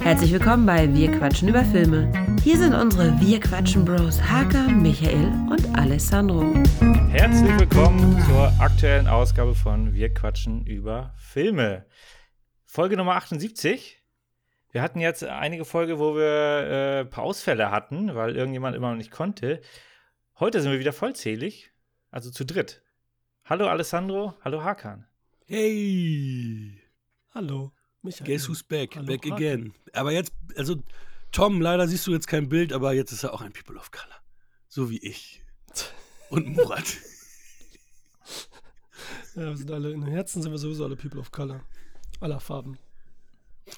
Herzlich willkommen bei Wir quatschen über Filme. Hier sind unsere Wir quatschen Bros Hakan, Michael und Alessandro. Herzlich willkommen zur aktuellen Ausgabe von Wir quatschen über Filme. Folge Nummer 78. Wir hatten jetzt einige Folge, wo wir äh, ein paar Ausfälle hatten, weil irgendjemand immer noch nicht konnte. Heute sind wir wieder vollzählig, also zu dritt. Hallo Alessandro, hallo Hakan. Hey! Hallo, Michael. Guess who's back? Hallo, back Hakan. again. Aber jetzt, also Tom, leider siehst du jetzt kein Bild, aber jetzt ist er auch ein People of Color. So wie ich. Und Murat. Ja, wir sind alle, in den Herzen sind wir sowieso alle People of Color. Aller Farben.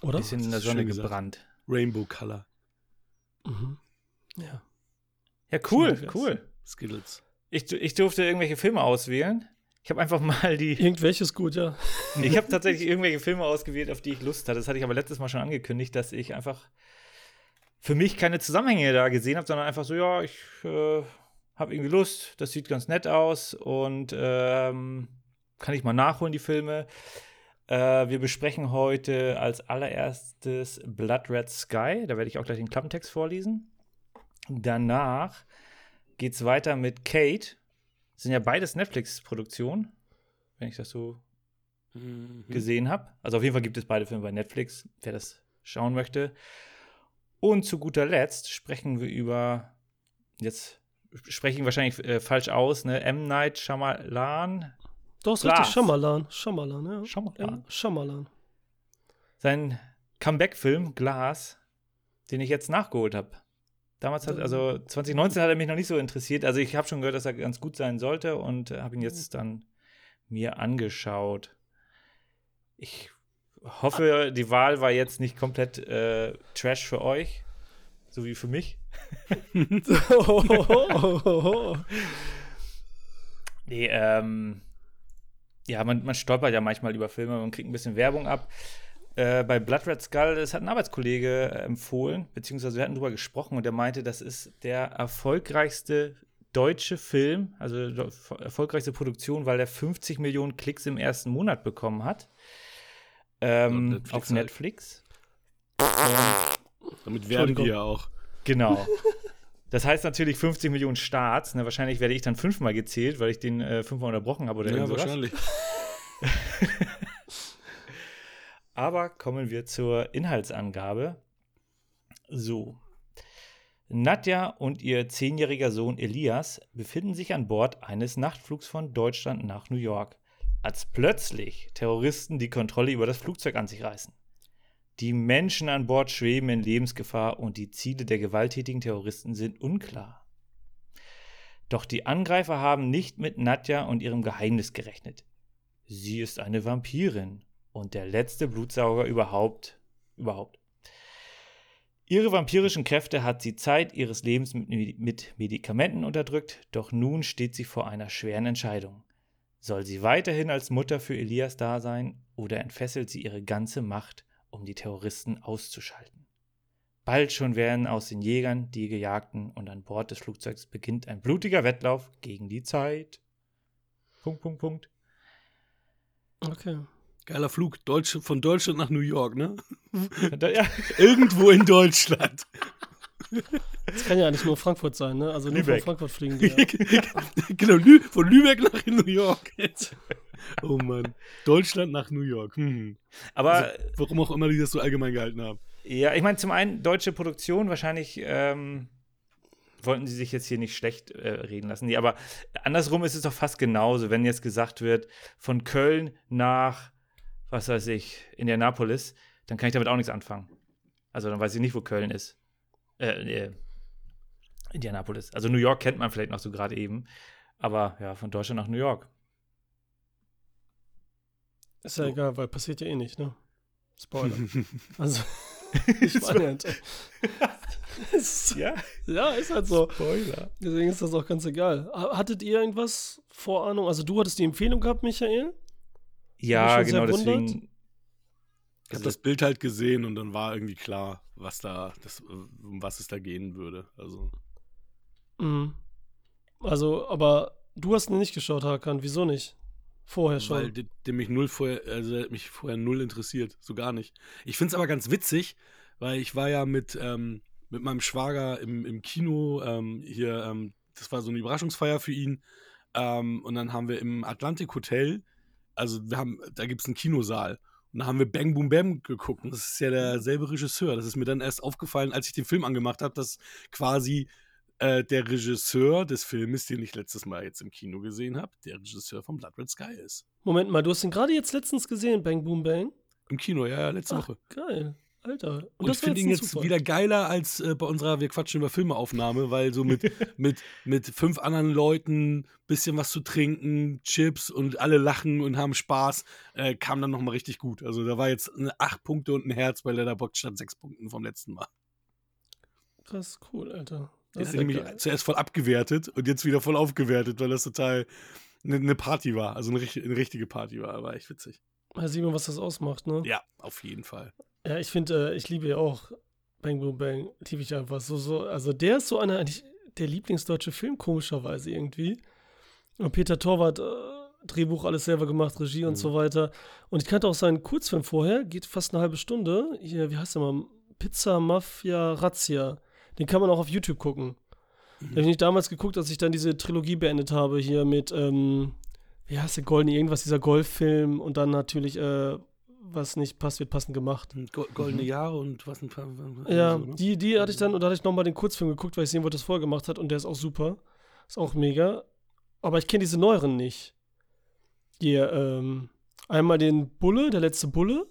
Oder? Bisschen in der Sonne gesagt. gebrannt. Rainbow Color. Mhm. Ja. Ja, cool, cool. Skittles. Ich, ich durfte irgendwelche Filme auswählen. Ich habe einfach mal die. Irgendwelches gut, ja. Ich habe tatsächlich irgendwelche Filme ausgewählt, auf die ich Lust hatte. Das hatte ich aber letztes Mal schon angekündigt, dass ich einfach für mich keine Zusammenhänge da gesehen habe, sondern einfach so, ja, ich äh, habe irgendwie Lust, das sieht ganz nett aus und ähm, kann ich mal nachholen, die Filme. Äh, wir besprechen heute als allererstes Blood Red Sky. Da werde ich auch gleich den Klappentext vorlesen. Danach geht es weiter mit Kate. Das sind ja beides Netflix-Produktionen, wenn ich das so Mhm. gesehen habe. Also auf jeden Fall gibt es beide Filme bei Netflix, wer das schauen möchte. Und zu guter Letzt sprechen wir über, jetzt spreche ich wahrscheinlich äh, falsch aus, ne? M. Night Shyamalan. Doch, ist richtig. Schamalan. Schamalan, ja. Shyamalan. Ja, Schamalan. Sein Comeback-Film Glas, den ich jetzt nachgeholt habe. Damals hat, also 2019 hat er mich noch nicht so interessiert. Also ich habe schon gehört, dass er ganz gut sein sollte und äh, habe ihn jetzt dann mir angeschaut. Ich hoffe, die Wahl war jetzt nicht komplett äh, Trash für euch, so wie für mich. Nee, ähm, ja, man, man stolpert ja manchmal über Filme, man kriegt ein bisschen Werbung ab. Äh, bei Blood Red Skull, das hat ein Arbeitskollege äh, empfohlen, beziehungsweise wir hatten drüber gesprochen und der meinte, das ist der erfolgreichste deutsche Film, also erfolgreichste Produktion, weil er 50 Millionen Klicks im ersten Monat bekommen hat. Ähm, Netflix auf halt. Netflix. Damit werden wir ja auch. Genau. Das heißt natürlich 50 Millionen Starts. Ne? Wahrscheinlich werde ich dann fünfmal gezählt, weil ich den äh, fünfmal unterbrochen habe oder Ja, wahrscheinlich. Aber kommen wir zur Inhaltsangabe. So. Nadja und ihr zehnjähriger Sohn Elias befinden sich an Bord eines Nachtflugs von Deutschland nach New York, als plötzlich Terroristen die Kontrolle über das Flugzeug an sich reißen. Die Menschen an Bord schweben in Lebensgefahr und die Ziele der gewalttätigen Terroristen sind unklar. Doch die Angreifer haben nicht mit Nadja und ihrem Geheimnis gerechnet. Sie ist eine Vampirin und der letzte Blutsauger überhaupt. überhaupt. Ihre vampirischen Kräfte hat sie Zeit ihres Lebens mit, Medikamenten unterdrückt, doch nun steht sie vor einer schweren Entscheidung. Soll sie weiterhin als Mutter für Elias da sein oder entfesselt sie ihre ganze Macht, um die Terroristen auszuschalten? Bald schon werden aus den Jägern die Gejagten und an Bord des Flugzeugs beginnt ein blutiger Wettlauf gegen die Zeit. Punkt, Punkt, Punkt. Okay. Geiler Flug Deutsch, von Deutschland nach New York, ne? Da, ja. Irgendwo in Deutschland. Das kann ja nicht nur Frankfurt sein, ne? Also nur Lübeck. von Frankfurt fliegen die. Ja. genau, Lü von Lübeck nach New York. oh Mann. Deutschland nach New York. Hm. Aber Also, warum auch immer die das so allgemein gehalten haben. Ja, ich meine, zum einen deutsche Produktion, wahrscheinlich ähm, wollten sie sich jetzt hier nicht schlecht äh, reden lassen. Nee, aber andersrum ist es doch fast genauso, wenn jetzt gesagt wird, von Köln nach, was weiß ich, Indianapolis, dann kann ich damit auch nichts anfangen. Also dann weiß ich nicht, wo Köln ist. Äh, äh, Indianapolis. Also New York kennt man vielleicht noch so gerade eben. Aber ja, von Deutschland nach New York. Ist ja egal, weil passiert ja eh nicht, ne? Spoiler. Also, es- Ja, ja, ist halt so. Spoiler. Deswegen ist das auch ganz egal. Ha- Hattet ihr irgendwas Vorahnung? Also, du hattest die Empfehlung gehabt, Michael? Ja, genau, wundert. deswegen. Ich habe das Bild halt gesehen und dann war irgendwie klar, was da, das, um was es da gehen würde. Also, Mhm. Also, aber du hast ihn nicht geschaut, Hakan. Wieso nicht? Vorher schon. Weil der, der mich null vorher, also mich vorher null interessiert, so gar nicht. Ich finde es aber ganz witzig, weil ich war ja mit, ähm, mit meinem Schwager im, im Kino ähm, hier, ähm, das war so eine Überraschungsfeier für ihn. Ähm, und dann haben wir im Atlantik Hotel, also wir haben, da gibt es einen Kinosaal. Und da haben wir Bang Boom Bam geguckt. Und das ist ja derselbe Regisseur. Das ist mir dann erst aufgefallen, als ich den Film angemacht habe, dass quasi äh, der Regisseur des Filmes, den ich letztes Mal jetzt im Kino gesehen habe, der Regisseur von Blood Red Sky ist. Moment mal, du hast ihn gerade jetzt letztens gesehen, Bang Boom Bang. Im Kino, ja, ja letzte Ach, Woche. geil. Alter. Und, das ich finde ihn jetzt Zufall. wieder geiler als äh, bei unserer Wir quatschen über Filmeaufnahme, weil so mit, mit, mit fünf anderen Leuten, bisschen was zu trinken, Chips und alle lachen und haben Spaß, äh, kam dann nochmal richtig gut. Also da war jetzt acht Punkte und ein Herz bei Letterboxd statt sechs Punkten vom letzten Mal. Krass, cool, Alter. Das hat ist nämlich geil. zuerst voll abgewertet und jetzt wieder voll aufgewertet, weil das total eine, eine Party war. Also eine, eine richtige Party war. War echt witzig. Da sieht man, was das ausmacht, ne? Ja, auf jeden Fall. Ja, ich finde, äh, ich liebe ja auch Bang Boom Bang, liebe ich einfach so, so. Also der ist so einer, eigentlich der Lieblingsdeutsche Film, komischerweise irgendwie. Und Peter Torwart, äh, Drehbuch alles selber gemacht, Regie und Mhm. so weiter. Und ich kannte auch seinen Kurzfilm vorher, geht fast eine halbe Stunde. Hier, wie heißt der mal? Pizza Mafia Razzia. Den kann man auch auf YouTube gucken. Den habe ich nicht damals geguckt, als ich dann diese Trilogie beendet habe, hier mit, ähm, wie heißt der Goldene, irgendwas, dieser Golffilm und dann natürlich, äh, was nicht passt, wird passend gemacht. Go- Goldene Jahre und was ein paar. Ja, so, ne? die, die hatte ich dann, und da hatte ich nochmal den Kurzfilm geguckt, weil ich sehen wollte, was er vorher gemacht hat, und der ist auch super. Ist auch mega. Aber ich kenne diese neueren nicht. Hier, ähm, einmal den Bulle, der letzte Bulle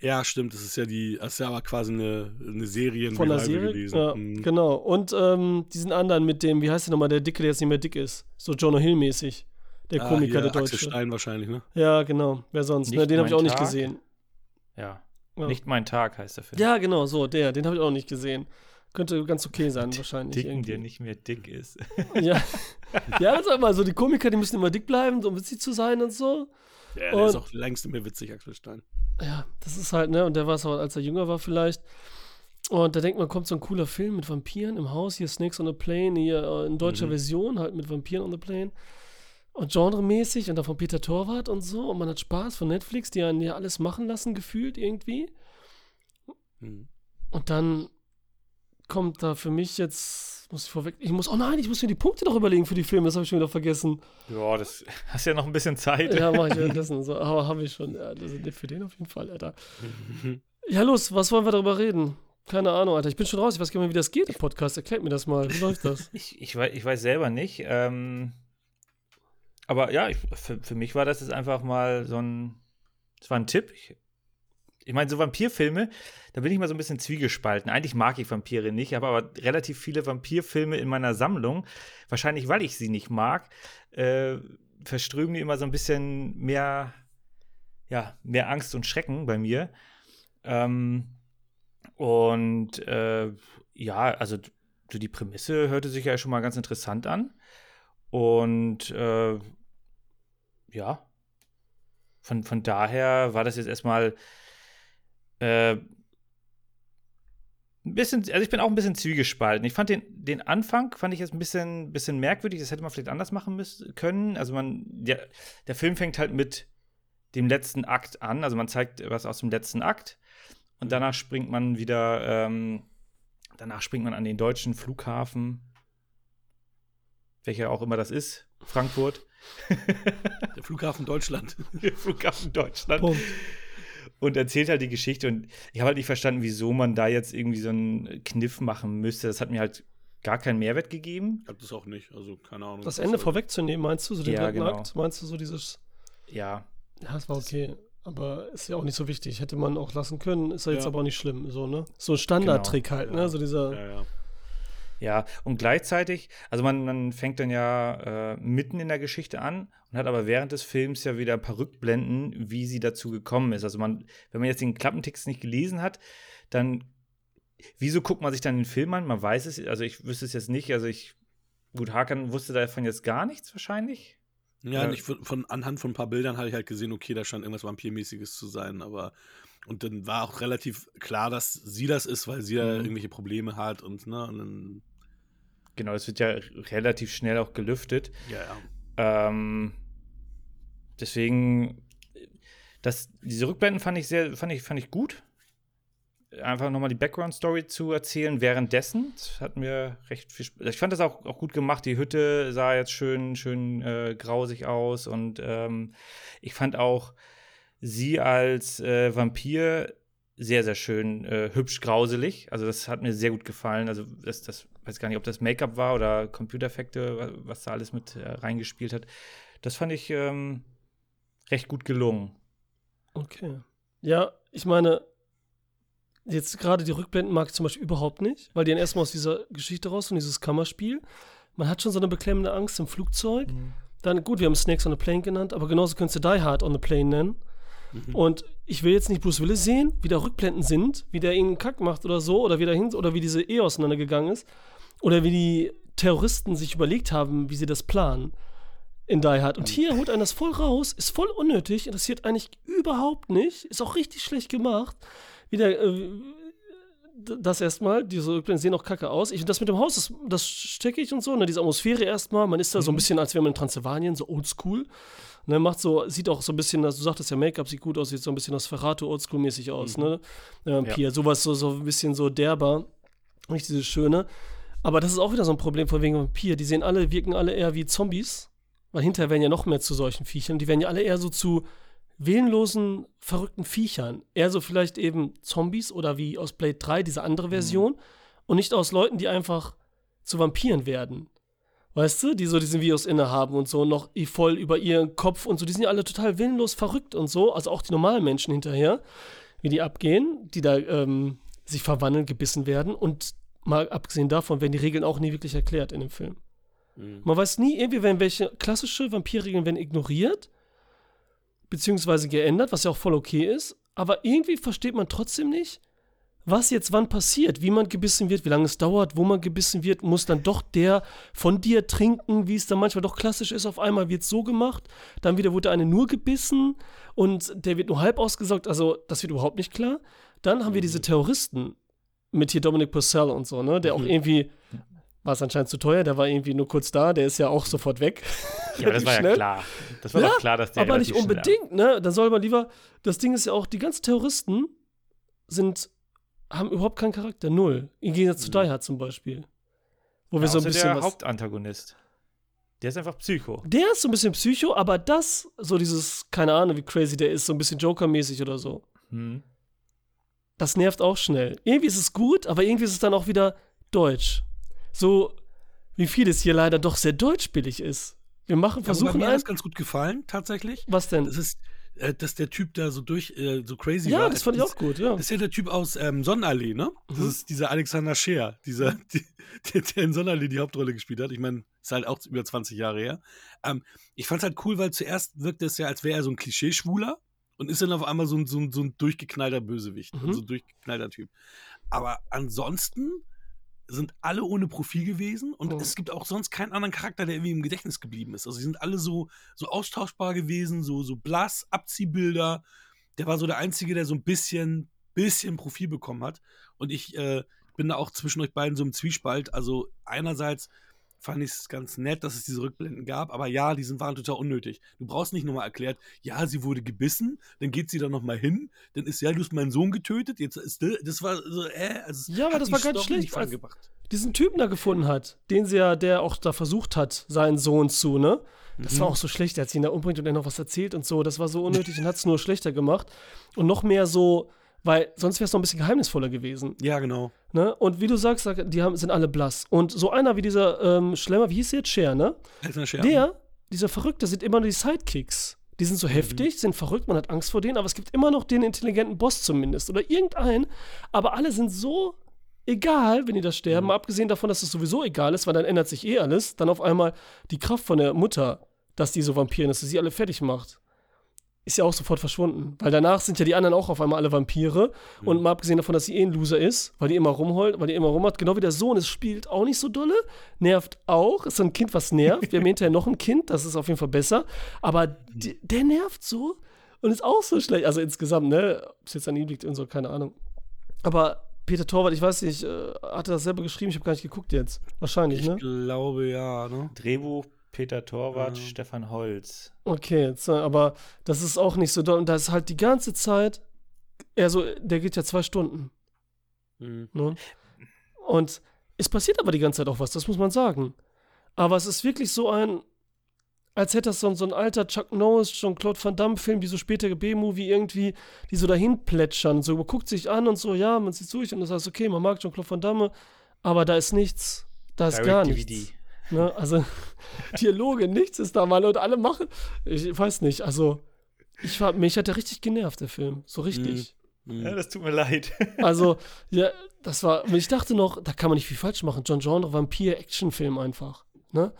Ja, stimmt. Das ist ja die, das ist ja aber quasi eine, eine Serie von der Serie. gewesen. Ja, Mhm. genau. Und ähm, diesen anderen mit dem, wie heißt der nochmal, der Dicke, der jetzt nicht mehr dick ist. So Jonah Hill-mäßig. Der Ah, Komiker, hier, der Axel Deutsche. Stein wahrscheinlich, ne? Ja, genau. Wer sonst? Ne, Nicht den habe ich auch nicht Tag. gesehen. Ja. Ja. Nicht mein Tag heißt der Film. Ja, genau, so, der. Den habe ich auch nicht gesehen. Könnte ganz okay sein, wahrscheinlich. Dicken, irgendwie. der nicht mehr dick ist. Ja. ja, das ist immer so. Die Komiker, die müssen immer dick bleiben, um witzig zu sein und so. Ja, der Und- ist auch längst nicht mehr witzig, Axel Stein. Ja, das ist halt, ne? Und der war es auch, als er jünger war, vielleicht. Und da denkt man, kommt so ein cooler Film mit Vampiren im Haus, hier Snakes on a Plane, hier äh, in deutscher Mhm. Version, halt mit Vampiren on the Plane. Und genremäßig und dann von Peter Torwart und so. Und man hat Spaß von Netflix, die einen ja alles machen lassen, gefühlt irgendwie. Mhm. Und dann kommt da für mich jetzt, muss ich vorweg, ich muss, oh nein, ich muss mir die Punkte noch überlegen für die Filme, das habe ich schon wieder vergessen. Ja, das hast ja noch ein bisschen Zeit. Ja, mache ich währenddessen. So, aber habe ich schon. Ja, das ist für den auf jeden Fall, Alter. Ja, los, was wollen wir darüber reden? Keine Ahnung, Alter. Ich bin schon raus. Ich weiß gar nicht mehr, wie das geht im Podcast. Erklärt mir das mal. Wie läuft das? Ich, ich, weiß, ich weiß selber nicht. Ähm, aber ja, ich, für, für mich war das jetzt einfach mal so ein. Das war ein Tipp. Ich, ich meine, so Vampirfilme, da bin ich mal so ein bisschen zwiegespalten. Eigentlich mag ich Vampire nicht, habe aber relativ viele Vampirfilme in meiner Sammlung. Wahrscheinlich, weil ich sie nicht mag, äh, verströmen die immer so ein bisschen mehr, ja, mehr Angst und Schrecken bei mir. Ähm, und äh, ja, also so die Prämisse hörte sich ja schon mal ganz interessant an. Und äh, ja, von, von daher war das jetzt erstmal äh, ein bisschen, also ich bin auch ein bisschen zwiegespalten. Ich fand den, den Anfang, fand ich jetzt ein bisschen, bisschen merkwürdig, das hätte man vielleicht anders machen müssen, können. Also man, der, der Film fängt halt mit dem letzten Akt an, also man zeigt was aus dem letzten Akt. Und danach springt man wieder, ähm, danach springt man an den deutschen Flughafen, welcher auch immer das ist, Frankfurt. Der Flughafen Deutschland. Flughafen Deutschland. Punkt. Und erzählt halt die Geschichte. Und ich habe halt nicht verstanden, wieso man da jetzt irgendwie so einen Kniff machen müsste. Das hat mir halt gar keinen Mehrwert gegeben. Ich hab das auch nicht, also keine Ahnung. Das Ende soll- vorwegzunehmen, meinst du? So den Ja, genau. Akt? Meinst du so dieses. Ja. Ja, das war okay. Aber ist ja auch nicht so wichtig. Hätte man auch lassen können. Ist ja jetzt Ja. aber auch nicht schlimm. So, ne? So ein Standardtrick halt, ne? Ja. So dieser. Ja, ja. Ja, und gleichzeitig, also man, man fängt dann ja äh, mitten in der Geschichte an und hat aber während des Films ja wieder ein paar Rückblenden, wie sie dazu gekommen ist. Also man, wenn man jetzt den Klappentext nicht gelesen hat, dann wieso guckt man sich dann den Film an? Man weiß es, also ich wüsste es jetzt nicht, also ich, gut, Hakan wusste davon jetzt gar nichts wahrscheinlich. Ja, nicht von, von anhand von ein paar Bildern habe ich halt gesehen, okay, da scheint irgendwas Vampirmäßiges zu sein, aber und dann war auch relativ klar, dass sie das ist, weil sie ja Mhm. irgendwelche Probleme hat und ne, und dann, Genau, es wird ja relativ schnell auch gelüftet. ja, ja. Ähm, deswegen, das, diese Rückblenden fand ich sehr, fand ich, fand ich gut. Einfach nochmal die Background-Story zu erzählen währenddessen. Das hat mir recht viel Spaß. Ich fand das auch, auch gut gemacht. Die Hütte sah jetzt schön, schön äh, grausig aus und ähm, ich fand auch sie als äh, Vampir sehr, sehr schön äh, hübsch grauselig. Also das hat mir sehr gut gefallen. Also das, das weiß gar nicht, ob das Make-up war oder Computereffekte, was da alles mit äh, reingespielt hat. Das fand ich ähm, recht gut gelungen. Okay. Ja, ich meine, jetzt gerade die Rückblenden mag ich zum Beispiel überhaupt nicht, weil die dann erstmal aus dieser Geschichte raus und dieses Kammerspiel. Man hat schon so eine beklemmende Angst im Flugzeug. Mhm. Dann, gut, wir haben Snakes on a Plane genannt, aber genauso könntest du Die Hard on a Plane nennen. Mhm. Und ich will jetzt nicht Bruce Willis sehen, wie da Rückblenden sind, wie der irgendeinen Kack macht oder so, oder wie, dahin, oder wie diese Ehe auseinandergegangen ist, oder wie die Terroristen sich überlegt haben, wie sie das planen in Die Hard. Und hier holt einen das voll raus, ist voll unnötig, interessiert eigentlich überhaupt nicht, ist auch richtig schlecht gemacht. Wieder, äh, das erstmal, diese Rückblenden sehen auch kacke aus. Ich, das mit dem Haus, das, das stecke ich und so, ne, diese Atmosphäre erstmal, man ist da so ein mhm. bisschen, als wäre man in Transsilvanien, so oldschool. Ne, macht so, sieht auch so ein bisschen, also du sagtest ja, Make-up sieht gut aus, sieht so ein bisschen das Ferrato oldschool-mäßig aus, mhm. ne? Äh, Pia, ja. sowas so, so ein bisschen so derber. Nicht dieses Schöne. Aber das ist auch wieder so ein Problem von wegen Vampir. Die sehen alle, wirken alle eher wie Zombies. Weil hinterher werden ja noch mehr zu solchen Viechern. Die werden ja alle eher so zu willenlosen, verrückten Viechern. Eher so vielleicht eben Zombies oder wie aus Blade 3, diese andere Version. Mhm. Und nicht aus Leuten, die einfach zu Vampiren werden. Weißt du, die so diesen Virus innehaben und so noch voll über ihren Kopf und so. Die sind ja alle total willenlos verrückt und so. Also auch die normalen Menschen hinterher, wie die abgehen, die da ähm, sich verwandeln, gebissen werden. Und mal abgesehen davon werden die Regeln auch nie wirklich erklärt in dem Film. Mhm. Man weiß nie, irgendwie werden welche klassische Vampirregeln werden ignoriert, beziehungsweise geändert, was ja auch voll okay ist. Aber irgendwie versteht man trotzdem nicht, was jetzt wann passiert, wie man gebissen wird, wie lange es dauert, wo man gebissen wird, muss dann doch der von dir trinken, wie es dann manchmal doch klassisch ist. Auf einmal wird es so gemacht, dann wieder wurde eine nur gebissen und der wird nur halb ausgesaugt. Also, das wird überhaupt nicht klar. Dann haben wir diese mhm. Terroristen mit hier Dominic Purcell und so, ne, der auch mhm. irgendwie war es anscheinend zu teuer, der war irgendwie nur kurz da, der ist ja auch sofort weg. Ja, das war schnell. ja klar. Das war ja, doch klar, dass der Aber nicht unbedingt, ne? Dann soll man lieber, das Ding ist ja auch, die ganzen Terroristen sind haben überhaupt keinen Charakter, null. Im Gegensatz zu mhm. Die Hard zum Beispiel. Wo ja, wir so ein bisschen. Der Hauptantagonist. Der ist einfach Psycho. Der ist so ein bisschen Psycho, aber das, so dieses, keine Ahnung, wie crazy der ist, so ein bisschen Joker-mäßig oder so. Hm. Das nervt auch schnell. Irgendwie ist es gut, aber irgendwie ist es dann auch wieder deutsch. So, wie vieles hier leider doch sehr deutschbillig ist. Wir machen, versuchen. Ja, mir hat das ganz gut gefallen, tatsächlich. Was denn? Das ist, äh, dass der Typ da so durch, äh, so crazy ja, war. Ja, das fand ich auch gut, ja. Das ist ja der Typ aus ähm, Sonnenallee, ne? Das mhm. ist dieser Alexander Scheer, dieser, die, der, der, in Sonnenallee die Hauptrolle gespielt hat. Ich meine, ist halt auch über 20 Jahre her. Ähm, ich fand's halt cool, weil zuerst wirkte es ja, als wäre er so ein Klischee-Schwuler und ist dann auf einmal so ein, so ein, so ein durchgeknallter Bösewicht, mhm. so ein durchgeknallter Typ. Aber ansonsten sind alle ohne Profil gewesen und oh. es gibt auch sonst keinen anderen Charakter, der irgendwie im Gedächtnis geblieben ist. Also sie sind alle so, so austauschbar gewesen, so, so blass, Abziehbilder. Der war so der Einzige, der so ein bisschen, bisschen Profil bekommen hat. Und ich äh, bin da auch zwischen euch beiden so im Zwiespalt. Also einerseits fand ich es ganz nett, dass es diese Rückblenden gab. Aber ja, die sind, waren total unnötig. Du brauchst nicht nochmal erklärt, ja, sie wurde gebissen, dann geht sie da nochmal hin, dann ist ja, du hast meinen Sohn getötet, jetzt ist das war so, äh, also Ja, aber das war ganz schlecht, als diesen Typen da gefunden hat, den sie ja, der auch da versucht hat, seinen Sohn zu, ne? Das mhm. war auch so schlecht, hat sie ihn da umbringt und er noch was erzählt und so. Das war so unnötig und hat es nur schlechter gemacht. Und noch mehr so, weil sonst wäre es noch ein bisschen geheimnisvoller gewesen. Ja, genau. Ne? Und wie du sagst, die haben, sind alle blass. Und so einer wie dieser ähm, Schlemmer, wie hieß der jetzt? Cher, ne? Der, dieser Verrückte, sind immer nur die Sidekicks. Die sind so mhm. heftig, sind verrückt, man hat Angst vor denen, aber es gibt immer noch den intelligenten Boss zumindest oder irgendeinen. Aber alle sind so egal, wenn die da sterben, mhm. abgesehen davon, dass es sowieso egal ist, weil dann ändert sich eh alles. Dann auf einmal die Kraft von der Mutter, dass die so Vampiren ist, dass sie alle fertig macht ist ja auch sofort verschwunden. Weil danach sind ja die anderen auch auf einmal alle Vampire. Mhm. Und mal abgesehen davon, dass sie eh ein Loser ist, weil die immer rumheult, weil die immer rumhat, genau wie der Sohn, es spielt auch nicht so dolle, nervt auch. Ist so ein Kind, was nervt. Wir haben hinterher noch ein Kind, das ist auf jeden Fall besser. Aber die, der nervt so und ist auch so schlecht. Also insgesamt, ne? Ob es jetzt an ihm liegt und so, keine Ahnung. Aber Peter Torwart, ich weiß nicht, äh, hatte das selber geschrieben, ich habe gar nicht geguckt jetzt. Wahrscheinlich, ich ne? Ich glaube ja, ne? Drehbuch Peter Torwart, Ja. Stefan Holz. Okay, jetzt, äh, aber das ist auch nicht so doll. Und da ist halt die ganze Zeit, er so, der geht ja zwei Stunden. Mhm. Ne? Und es passiert aber die ganze Zeit auch was, das muss man sagen. Aber es ist wirklich so ein, als hätte das so, ein- so ein alter Chuck Norris, Jean-Claude Van Damme-Film, wie so spätere B-Movie irgendwie, die so dahin plätschern. So, man guckt sich an und so, ja, man sieht durch und das heißt, okay, man mag Jean-Claude Van Damme, aber da ist nichts. Da ist gar Direct-DVD. nichts. Ne? Also, Dialoge, nichts ist da, Mann. Und alle machen, ich weiß nicht, also, ich war, mich hat der richtig genervt, der Film. So richtig. Mhm. Ja, das tut mir leid. Also, ja, das war, ich dachte noch, da kann man nicht viel falsch machen. John Genre, Vampir-Action-Film einfach. Ne?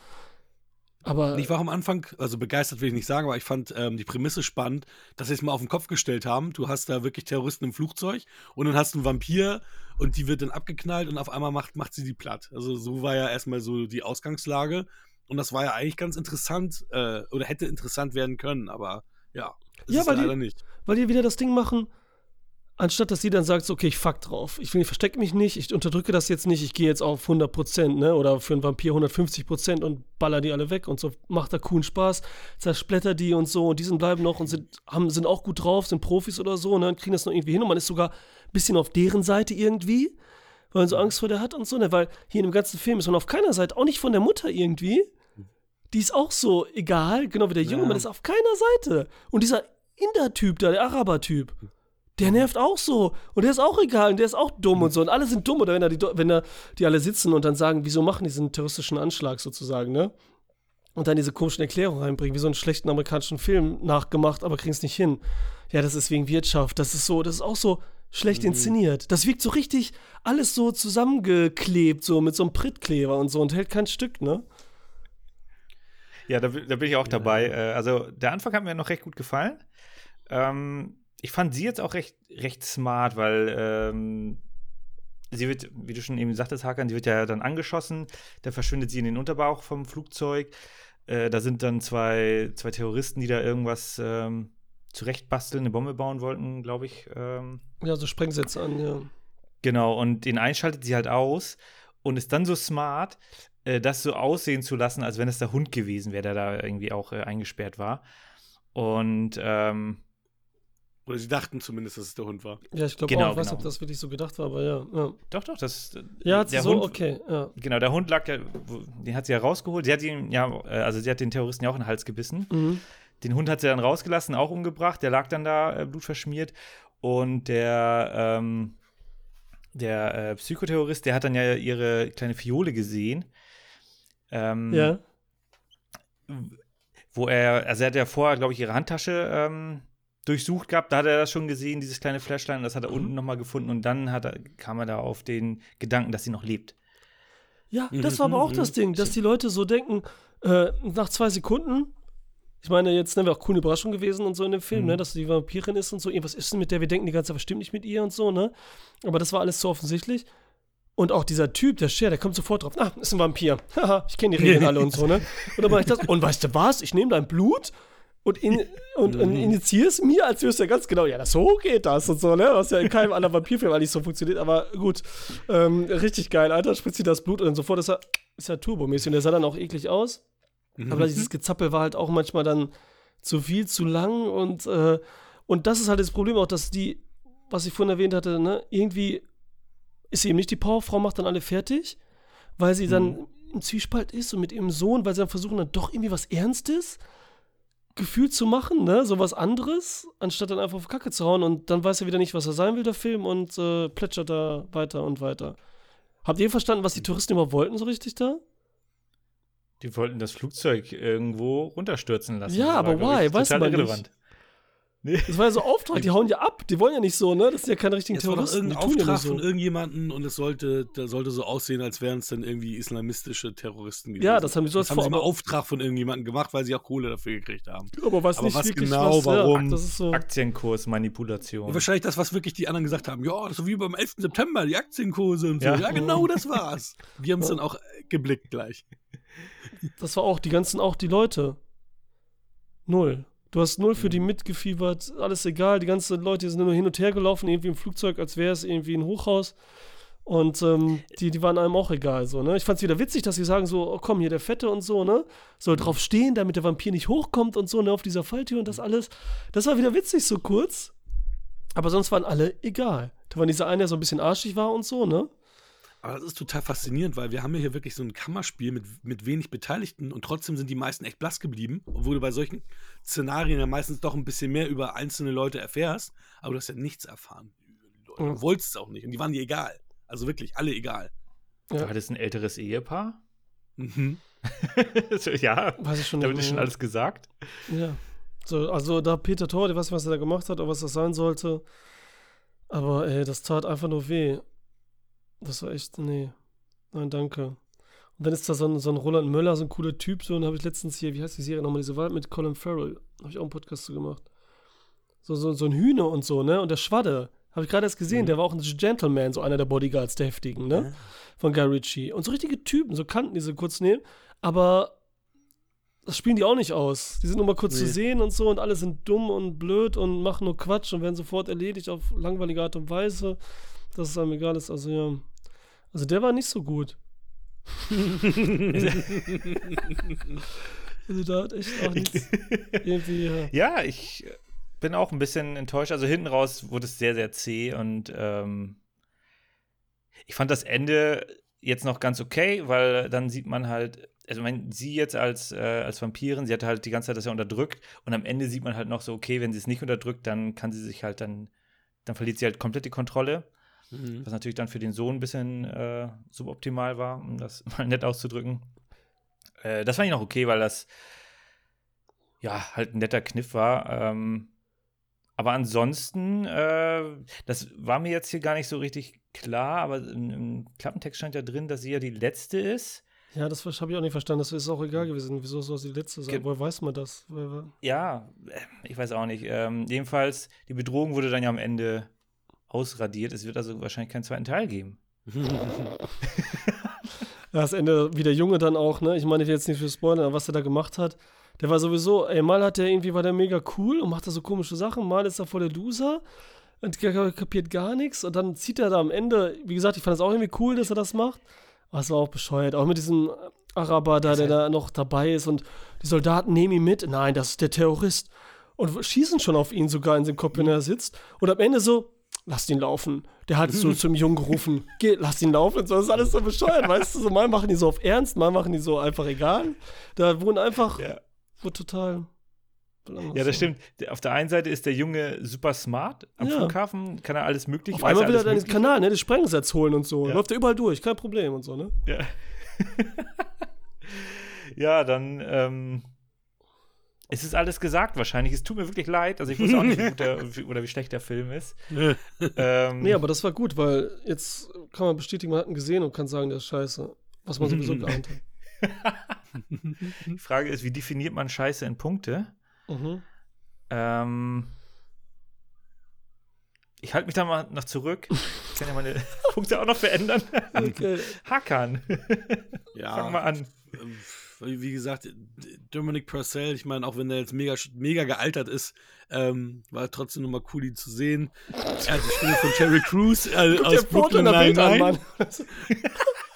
Aber, Ich war am Anfang, also begeistert will ich nicht sagen, aber ich fand ähm, die Prämisse spannend, dass sie es mal auf den Kopf gestellt haben. Du hast da wirklich Terroristen im Flugzeug und dann hast du einen Vampir und die wird dann abgeknallt und auf einmal macht, macht sie die platt. Also so war ja erstmal so die Ausgangslage und das war ja eigentlich ganz interessant äh, oder hätte interessant werden können, aber ja, Ja, ist weil die- leider nicht. weil die wieder das Ding machen, anstatt dass sie dann sagt, so, okay, ich fuck drauf. Ich, ich verstecke mich nicht, ich unterdrücke das jetzt nicht, ich gehe jetzt auf 100%, ne? Oder für einen Vampir 150% und baller die alle weg und so. Macht da coolen Spaß, zersplitter die und so. Und die sind bleiben noch und sind, haben, sind auch gut drauf, sind Profis oder so, ne? Und kriegen das noch irgendwie hin. Und man ist sogar ein bisschen auf deren Seite irgendwie, weil man so Angst vor der hat und so, ne? Weil hier in dem ganzen Film ist man auf keiner Seite, auch nicht von der Mutter irgendwie. Die ist auch so egal, genau wie der Junge, Ja. man ist auf keiner Seite. Und dieser Inder-Typ da, der Araber-Typ, der nervt auch so. Und der ist auch egal und der ist auch dumm und so. Und alle sind dumm, oder wenn da die, wenn da die alle sitzen und dann sagen, wieso machen die diesen terroristischen Anschlag sozusagen, ne? Und dann diese komischen Erklärungen reinbringen, wie so einen schlechten amerikanischen Film nachgemacht, aber kriegen es nicht hin. Ja, das ist wegen Wirtschaft. Das ist so, das ist auch so schlecht inszeniert. Das wirkt so richtig alles so zusammengeklebt, so mit so einem Prittkleber und so und hält kein Stück, ne? Ja, da, da bin ich auch dabei. Äh, Also der Anfang hat mir noch recht gut gefallen. Ähm, ich fand sie jetzt auch recht, recht smart, weil ähm, sie wird, wie du schon eben sagtest, Hakan, sie wird ja dann angeschossen, dann verschwindet sie in den Unterbauch vom Flugzeug. Äh, da sind dann zwei, zwei Terroristen, die da irgendwas ähm, zurechtbasteln, eine Bombe bauen wollten, glaube ich. Ähm, Ja, so Sprengsätze an, ja. Genau, und den einschaltet sie halt aus und ist dann so smart, äh, das so aussehen zu lassen, als wenn es der Hund gewesen wäre, der da irgendwie auch äh, eingesperrt war. Und ähm, Oder sie dachten zumindest, dass es der Hund war. Ja, ich glaube Genau, auch. Ich weiß nicht, genau. ob das wirklich so gedacht war, aber ja. Ja, doch, doch, das. ja der so, Hund, okay. Ja. Genau, der Hund lag ja, den hat sie ja rausgeholt. Sie hat ihn, ja, äh, also sie hat den Terroristen ja auch in den Hals gebissen. Mhm. Den Hund hat sie dann rausgelassen, auch umgebracht. Der lag dann da äh, blutverschmiert. Und der, ähm, der äh, Psychoterrorist, der hat dann ja ihre kleine Fiole gesehen. Ähm, ja. Wo er, also er hat ja vorher, glaube ich, ihre Handtasche ähm, durchsucht gehabt. Da hat er das schon gesehen, dieses kleine Flashlight. Und das hat er unten nochmal gefunden. Und dann hat er, kam er da auf den Gedanken, dass sie noch lebt. Ja, das war aber auch Mhm, das Ding, dass die Leute so denken, äh, nach zwei Sekunden, ich meine, jetzt ne, wäre auch coole Überraschung gewesen und so in dem Film, Mhm. ne, dass die Vampirin ist und so, irgendwas ist denn mit der, wir denken die ganze Zeit, was stimmt nicht mit ihr und so, ne? Aber das war alles so offensichtlich. Und auch dieser Typ, der Cher, der kommt sofort drauf, ah, ist ein Vampir. Haha, ich kenne die Regeln alle und so, ne? Und dann mache ich das, und weißt du was, ich nehme dein Blut und, in, und, und Mhm. initiiere es mir, als wüsste er ganz genau, ja, das, so geht das und so, ne? Was ja in keinem anderen Vampirfilm eigentlich so funktioniert, aber gut. Ähm, richtig geil, Alter, spritzt sie das Blut und dann sofort ist er, ist er turbomäßig und der sah dann auch eklig aus. Mhm. Aber dieses Gezappel war halt auch manchmal dann zu viel, zu lang und, äh, und das ist halt das Problem auch, dass die, was ich vorhin erwähnt hatte, ne, irgendwie ist sie eben nicht die Powerfrau, macht dann alle fertig, weil sie dann im Zwiespalt ist und mit ihrem Sohn, weil sie dann versuchen, dann doch irgendwie was Ernstes gefühlt zu machen, ne, so was anderes, anstatt dann einfach auf Kacke zu hauen und dann weiß er wieder nicht, was er sein will, der Film, und äh, plätschert da weiter und weiter. Habt ihr verstanden, was die Touristen überhaupt wollten, so richtig da? Die wollten das Flugzeug irgendwo runterstürzen lassen. Ja, aber why? Weiß man nicht. Irrelevant. Das war ja so Auftrag, die hauen ja ab, die wollen ja nicht so, ne? Das sind ja keine richtigen Es war doch Terroristen. irgendein die tun ja Auftrag nur von irgendjemandem und es sollte, der sollte so aussehen, als wären es dann irgendwie islamistische Terroristen gewesen. Ja, das haben die so das als haben sie Auftrag von irgendjemandem gemacht, weil sie auch Kohle dafür gekriegt haben. aber was aber nicht was wirklich genau, was, warum? Ja, das ist so. Aktienkursmanipulation. Und wahrscheinlich das, was wirklich die anderen gesagt haben. Ja, das ist wie beim 11. September, die Aktienkurse und so. Ja. Ja, genau das war's. Die haben es dann auch äh, geblickt gleich. Das war auch die ganzen, auch die Leute. Null. Du hast null für die mitgefiebert, alles egal. Die ganzen Leute sind nur hin und her gelaufen, irgendwie im Flugzeug, als wäre es irgendwie ein Hochhaus. Und ähm, die, die waren einem auch egal, so, ne? Ich fand's wieder witzig, dass sie sagen so, oh komm, hier der Fette und so, ne? Soll drauf stehen, damit der Vampir nicht hochkommt und so, ne? Auf dieser Falltür und das alles. Das war wieder witzig, so kurz. Aber sonst waren alle egal. Da war dieser eine, der so ein bisschen arschig war und so, ne? Aber das ist total faszinierend, weil wir haben ja hier wirklich so ein Kammerspiel mit, mit wenig Beteiligten und trotzdem sind die meisten echt blass geblieben, obwohl du bei solchen Szenarien ja meistens doch ein bisschen mehr über einzelne Leute erfährst, aber du hast ja nichts erfahren. Du Ja. wolltest es auch nicht und die waren dir egal. Also wirklich, alle egal. Ja. War das ein älteres Ehepaar? Mhm. so, ja, Weiß ich schon damit ist schon alles gesagt. Ja. So, also da Peter Tor, ich weiß nicht, was er da gemacht hat, oder was das sein sollte. Aber ey, das tat einfach nur weh. Das war echt, nee. Nein, danke. Und dann ist da so ein, so ein Roland Möller, so ein cooler Typ, so, und habe ich letztens hier, wie heißt die Serie nochmal, diese Wahl mit Colin Farrell, habe ich auch einen Podcast zu gemacht. So, so, so ein Hühner und so, ne? Und der Schwadde, habe ich gerade erst gesehen, Mhm. der war auch ein Gentleman, so einer der Bodyguards, der heftigen, ne? Von Guy Ritchie. Und so richtige Typen, so kannten diese kurz nehmen, aber das spielen die auch nicht aus. Die sind nur mal kurz zu Nee. sehen und so und alle sind dumm und blöd und machen nur Quatsch und werden sofort erledigt auf langweilige Art und Weise, dass es einem egal ist. Also ja. Also der war nicht so gut. also da hat echt auch nichts irgendwie. Ja. Ja, ich bin auch ein bisschen enttäuscht. Also hinten raus wurde es sehr, sehr zäh und ähm, ich fand das Ende jetzt noch ganz okay, weil dann sieht man halt, also wenn sie jetzt als, äh, als Vampirin, sie hat halt die ganze Zeit das ja unterdrückt und am Ende sieht man halt noch so, okay, wenn sie es nicht unterdrückt, dann kann sie sich halt dann, dann verliert sie halt komplett die Kontrolle, Mhm. was natürlich dann für den Sohn ein bisschen äh, suboptimal war, um das mal nett auszudrücken. Äh, das fand ich noch okay, weil das ja halt ein netter Kniff war. Ähm, aber ansonsten, äh, das war mir jetzt hier gar nicht so richtig klar, aber im, im Klappentext stand ja drin, dass sie ja die letzte ist. Ja, das habe ich auch nicht verstanden. Das ist auch egal gewesen. Wieso soll es die letzte sein? Ge- Woher weiß man das? Ja, äh, ich weiß auch nicht. Ähm, jedenfalls, die Bedrohung wurde dann ja am Ende ausradiert. Es wird also wahrscheinlich keinen zweiten Teil geben. Das Ende, wie der Junge dann auch, ne? Ich meine, ich will jetzt nicht für spoilern, aber was er da gemacht hat, der war sowieso, ey, mal hat der irgendwie, war der mega cool und macht da so komische Sachen, mal ist er voll der Loser und kapiert gar nichts und dann zieht er da am Ende, wie gesagt, ich fand es auch irgendwie cool, dass er das macht, aber es war auch bescheuert, auch mit diesem Araber da, der da noch dabei ist und die Soldaten nehmen ihn mit, nein, das ist der Terrorist und schießen schon auf ihn sogar in den Kopf, wenn er sitzt und am Ende so, lasst ihn laufen. Der hat so zum Jungen gerufen, geh, lass ihn laufen. Und so, das ist alles so bescheuert, weißt du? So, mal machen die so auf Ernst, mal machen die so einfach egal. Da wurden einfach, Ja. wurde total. Ja, das so. stimmt. Auf der einen Seite ist der Junge super smart. Am Ja. Flughafen kann er alles mögliche. Auf einmal will er dann. Kanal, ne? Das Sprenggesetz holen und so. Ja. Läuft er überall durch, kein Problem und so, ne? Ja. ja, dann ähm, es ist alles gesagt wahrscheinlich. Es tut mir wirklich leid. Also ich wusste auch nicht, wie gut der, wie, oder wie schlecht der Film ist. ähm, Nee, aber das war gut, weil jetzt kann man bestätigen, man hat ihn gesehen und kann sagen, der ist scheiße. Was man sowieso geahnt hat. die Frage ist, wie definiert man Scheiße in Punkte? Mhm. Ähm, ich halte mich da mal noch zurück. Ich kann ja meine Punkte auch noch verändern. Okay. Hakan. Ja. Fang mal an. Wie gesagt, Dominic Purcell, ich meine, auch wenn er jetzt mega, mega gealtert ist, ähm, war trotzdem nochmal cool, ihn zu sehen. Er hat die Stimme von Terry Crews äh, aus Brooklyn. Nine-Nine.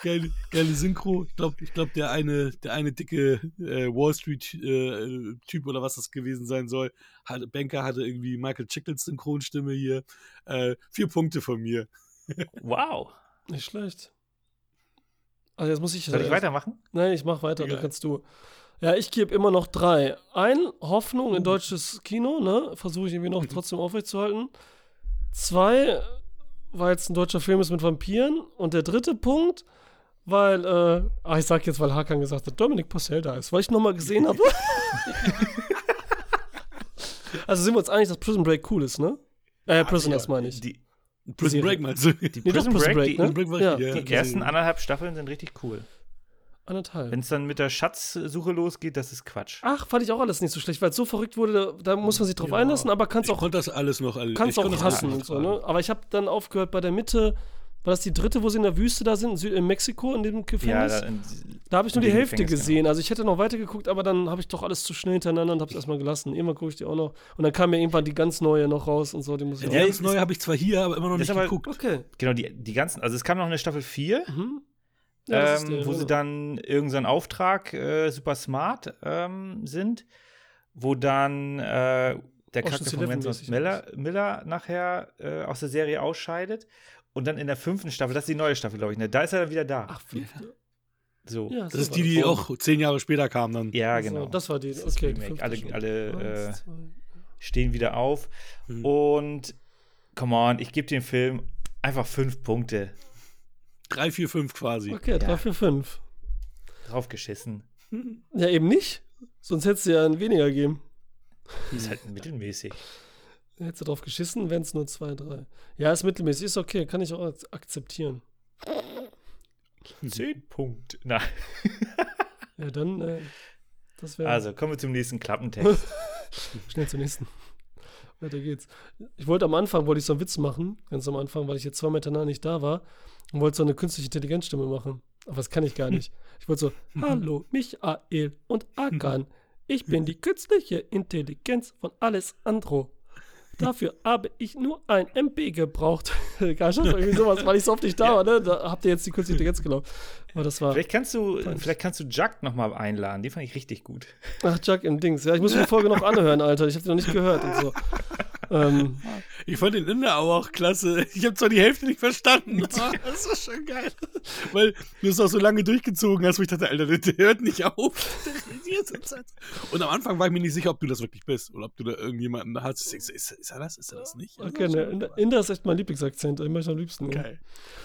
Geile, geile Synchro. Ich glaube, ich glaub, der, eine, der eine dicke äh, Wall Street-Typ oder was das gewesen sein soll, hatte, Banker hatte irgendwie Michael Chickles Synchronstimme hier. Äh, vier Punkte von mir. Wow. Nicht schlecht. Also jetzt muss ich. Soll ich weitermachen? Nein, ich mach weiter, dann Egal. kannst du. Ja, ich gebe immer noch drei. Ein, Hoffnung in deutsches Kino, ne? Versuche ich irgendwie noch trotzdem aufrechtzuerhalten. Zwei, weil es ein deutscher Film ist mit Vampiren. Und der dritte Punkt, weil, äh, ah, ich sag jetzt, weil Hakan gesagt hat, Dominik Purcell da ist, weil ich nochmal gesehen habe. also sind wir uns einig, dass Prison Break cool ist, ne? Äh, Prisoners meine ich. Die, Prison. Break meinst du? die Prison Break, die, ne? Break ja, ich- ja. die ersten anderthalb Staffeln sind richtig cool. anderthalb. Wenn es dann mit der Schatzsuche losgeht, das ist Quatsch. Ach, fand ich auch alles nicht so schlecht, weil es so verrückt wurde, da, da muss man sich drauf Ja. einlassen, aber kannst Ich auch konnte das alles noch. alle- kannst auch hassen alles und so, ne? Aber ich habe dann aufgehört bei der Mitte, War das die dritte, wo sie in der Wüste da sind, in, Süd in Mexiko, in dem Ja, Gefängnis? da, da habe ich nur die Hälfte Gefängnis, gesehen. Also ich hätte noch weitergeguckt, aber dann habe ich doch alles zu schnell hintereinander und habe es erstmal gelassen. Irgendwann gucke ich die auch noch. Und dann kam mir irgendwann die ganz neue noch raus und so. Die muss ich Die auch. ganz neue habe ich zwar hier, aber immer noch nicht aber- geguckt. Okay. genau, die, die ganzen, also es kam noch eine Staffel 4, Mhm. Ja, ähm, der- wo sie dann irgendeinen Auftrag äh, super smart ähm, sind, wo dann äh, der Ocean's Charakter von Miller, Miller nachher äh, aus der Serie ausscheidet. Und dann in der fünften Staffel, das ist die neue Staffel, glaube ich, ne? Da ist er dann wieder da. Ach, fünfte. so. Ja, Das so ist die, die auch zehn Jahre später kam dann. Ja, Also, genau. Das war die. Das ist das Okay, die Alle- alle, äh, Eins, zwei. Stehen wieder auf. Mhm. Und come on, ich gebe dem Film einfach fünf Punkte Drei, vier, fünf quasi. Okay, 3 für 5. draufgeschissen. Ja, eben nicht. Sonst hättest du ja ein weniger gegeben. Ist halt mittelmäßig. Hättest du drauf geschissen, wären es nur 2, 3. Ja, ist mittelmäßig. Ist okay, kann ich auch ak- akzeptieren. Zehn Punkte. Na, Ja, dann, äh, das wäre also kommen wir zum nächsten Klappentext. schnell zum nächsten. Weiter geht's. Ich wollte am Anfang, wollte ich so einen Witz machen, ganz am Anfang, weil ich jetzt zwei Meter nah nicht da war und wollte so eine künstliche Intelligenzstimme machen. Aber das kann ich gar nicht. Ich wollte so, hallo, Michael und Akan. Ich bin die künstliche Intelligenz von Alessandro. Dafür habe ich nur ein MB gebraucht. Gar nicht, irgendwie sowas, weil ich so oft nicht da war, ne? Da habt ihr jetzt die künstliche Intelligenz geglaubt. Aber das war. vielleicht kannst du, vielleicht kannst du Jack nochmal einladen. Den fand ich richtig gut. Ach, Chuck im Dings. Ja, ich muss mir die Folge noch anhören, Alter. Ich habe die noch nicht gehört und so. Ähm, Ich fand den Inder auch klasse. Ich habe zwar die Hälfte nicht verstanden, aber das war schon geil. Weil du es auch so lange durchgezogen hast, wo ich dachte, Alter, der, hört nicht auf. Und am Anfang war ich mir nicht sicher, ob du das wirklich bist oder ob du da irgendjemanden da hast. So, Ist, ist er das? Ist er das nicht? okay, ne, Inder, Inder ist echt mein Lieblingsakzent. Den mache ich am liebsten. Geil.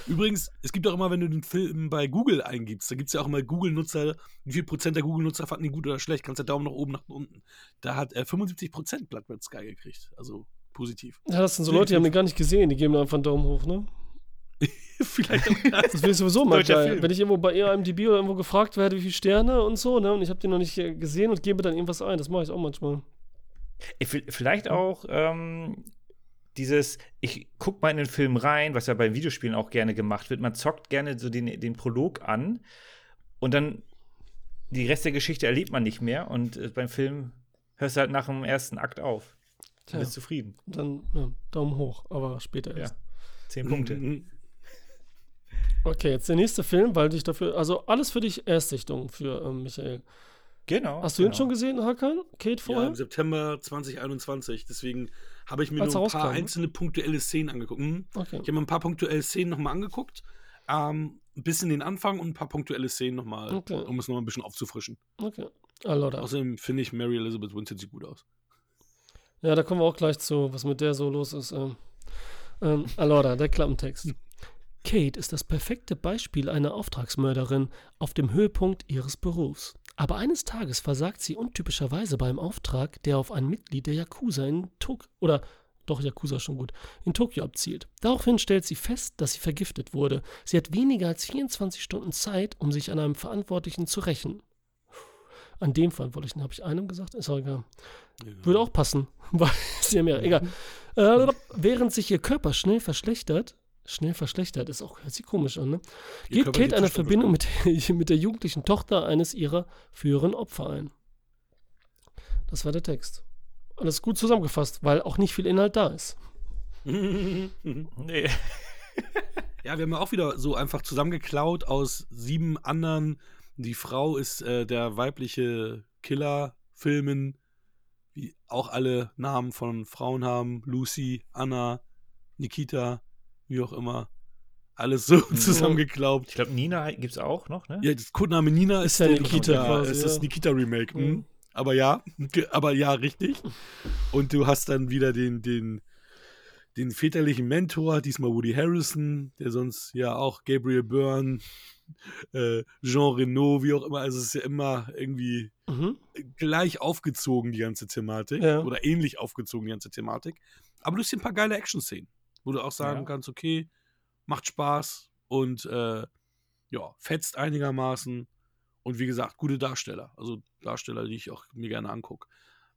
Übrigens, es gibt auch immer, wenn du den Film bei Google eingibst, da gibt es ja auch immer Google-Nutzer, wie viel Prozent der Google-Nutzer fanden ihn gut oder schlecht. Kannst du Daumen nach oben, nach unten. Da hat er 75 Prozent Blood Red Sky gekriegt. Also positiv. Ja, das sind so Leute, die haben den gar nicht gesehen. Die geben da einfach einen Daumen hoch, ne? Vielleicht auch das. Das ich sowieso mal geil. Film. Wenn ich irgendwo bei IMDb oder irgendwo gefragt werde, wie viele Sterne und so, ne? Und ich habe den noch nicht äh, gesehen und gebe dann irgendwas ein. Das mache ich auch manchmal. Vi- Vielleicht auch ähm, dieses, ich guck mal in den Film rein, was ja bei Videospielen auch gerne gemacht wird. Man zockt gerne so den, den Prolog an und dann die Rest der Geschichte erlebt man nicht mehr und äh, beim Film hörst du halt nach dem ersten Akt auf. Tja, bist zufrieden. dann ja, Daumen hoch, aber später Ja. erst. Zehn Punkte. Mhm. Okay, jetzt der nächste Film, weil dich dafür, also alles für dich Erstsichtung für ähm, Michael. Genau. Hast du ihn genau. schon gesehen, Hakan? Kate Ja, vorher? im September 2021. Deswegen habe ich mir Als nur ein paar ne? einzelne punktuelle Szenen angeguckt. Mhm. okay. Ich habe mir ein paar punktuelle Szenen nochmal angeguckt. Ähm, ein bisschen den Anfang und ein paar punktuelle Szenen nochmal, Okay. um es nochmal ein bisschen aufzufrischen. Okay. Allora. Außerdem finde ich Mary Elizabeth Winstead sieht gut aus. Ja, da kommen wir auch gleich zu, was mit der so los ist. Ähm, ähm, allora, der Klappentext. Kate ist das perfekte Beispiel einer Auftragsmörderin auf dem Höhepunkt ihres Berufs. Aber eines Tages versagt sie untypischerweise beim Auftrag, der auf ein Mitglied der Yakuza in Tokio oder doch Yakuza schon gut, in Tokio abzielt. Daraufhin stellt sie fest, dass sie vergiftet wurde. Sie hat weniger als 24 Stunden Zeit, um sich an einem Verantwortlichen zu rächen. An dem Verantwortlichen habe ich einem gesagt, ist auch egal. Würde auch passen, weil ist ja mehr, egal. Äh, während sich ihr Körper schnell verschlechtert, schnell verschlechtert, ist auch, hört sich komisch an, ne? Geht Kate eine. Verbindung mit, mit der jugendlichen Tochter eines ihrer früheren Opfer ein. Das war der Text. Alles gut zusammengefasst, weil auch nicht viel Inhalt da ist. Nee. Ja, wir haben ja auch wieder so einfach zusammengeklaut aus sieben anderen. Die Frau ist äh, der weibliche Killer-Filmen, wie auch alle Namen von Frauen haben. Lucy, Anna, Nikita, wie auch immer. Alles so zusammengeklaubt. Ich glaube, Nina gibt es auch noch, ne? Ja, das Codename Nina ist, Ist ja der Nikita quasi, ist das ja. Nikita-Remake. Mhm. Mhm. Aber ja, aber ja, richtig. Und du hast dann wieder den, den, den väterlichen Mentor, diesmal Woody Harrison, der sonst ja auch Gabriel Byrne, äh, Jean Reno, wie auch immer. Also es ist ja immer irgendwie Mhm. gleich aufgezogen, die ganze Thematik. Ja. Oder ähnlich aufgezogen, die ganze Thematik. Aber du hast hier ein paar geile Action-Szenen, wo du auch sagen Ja. kannst, okay, macht Spaß und äh, ja, fetzt einigermaßen. Und wie gesagt, gute Darsteller. Also Darsteller, die ich auch mir gerne angucke.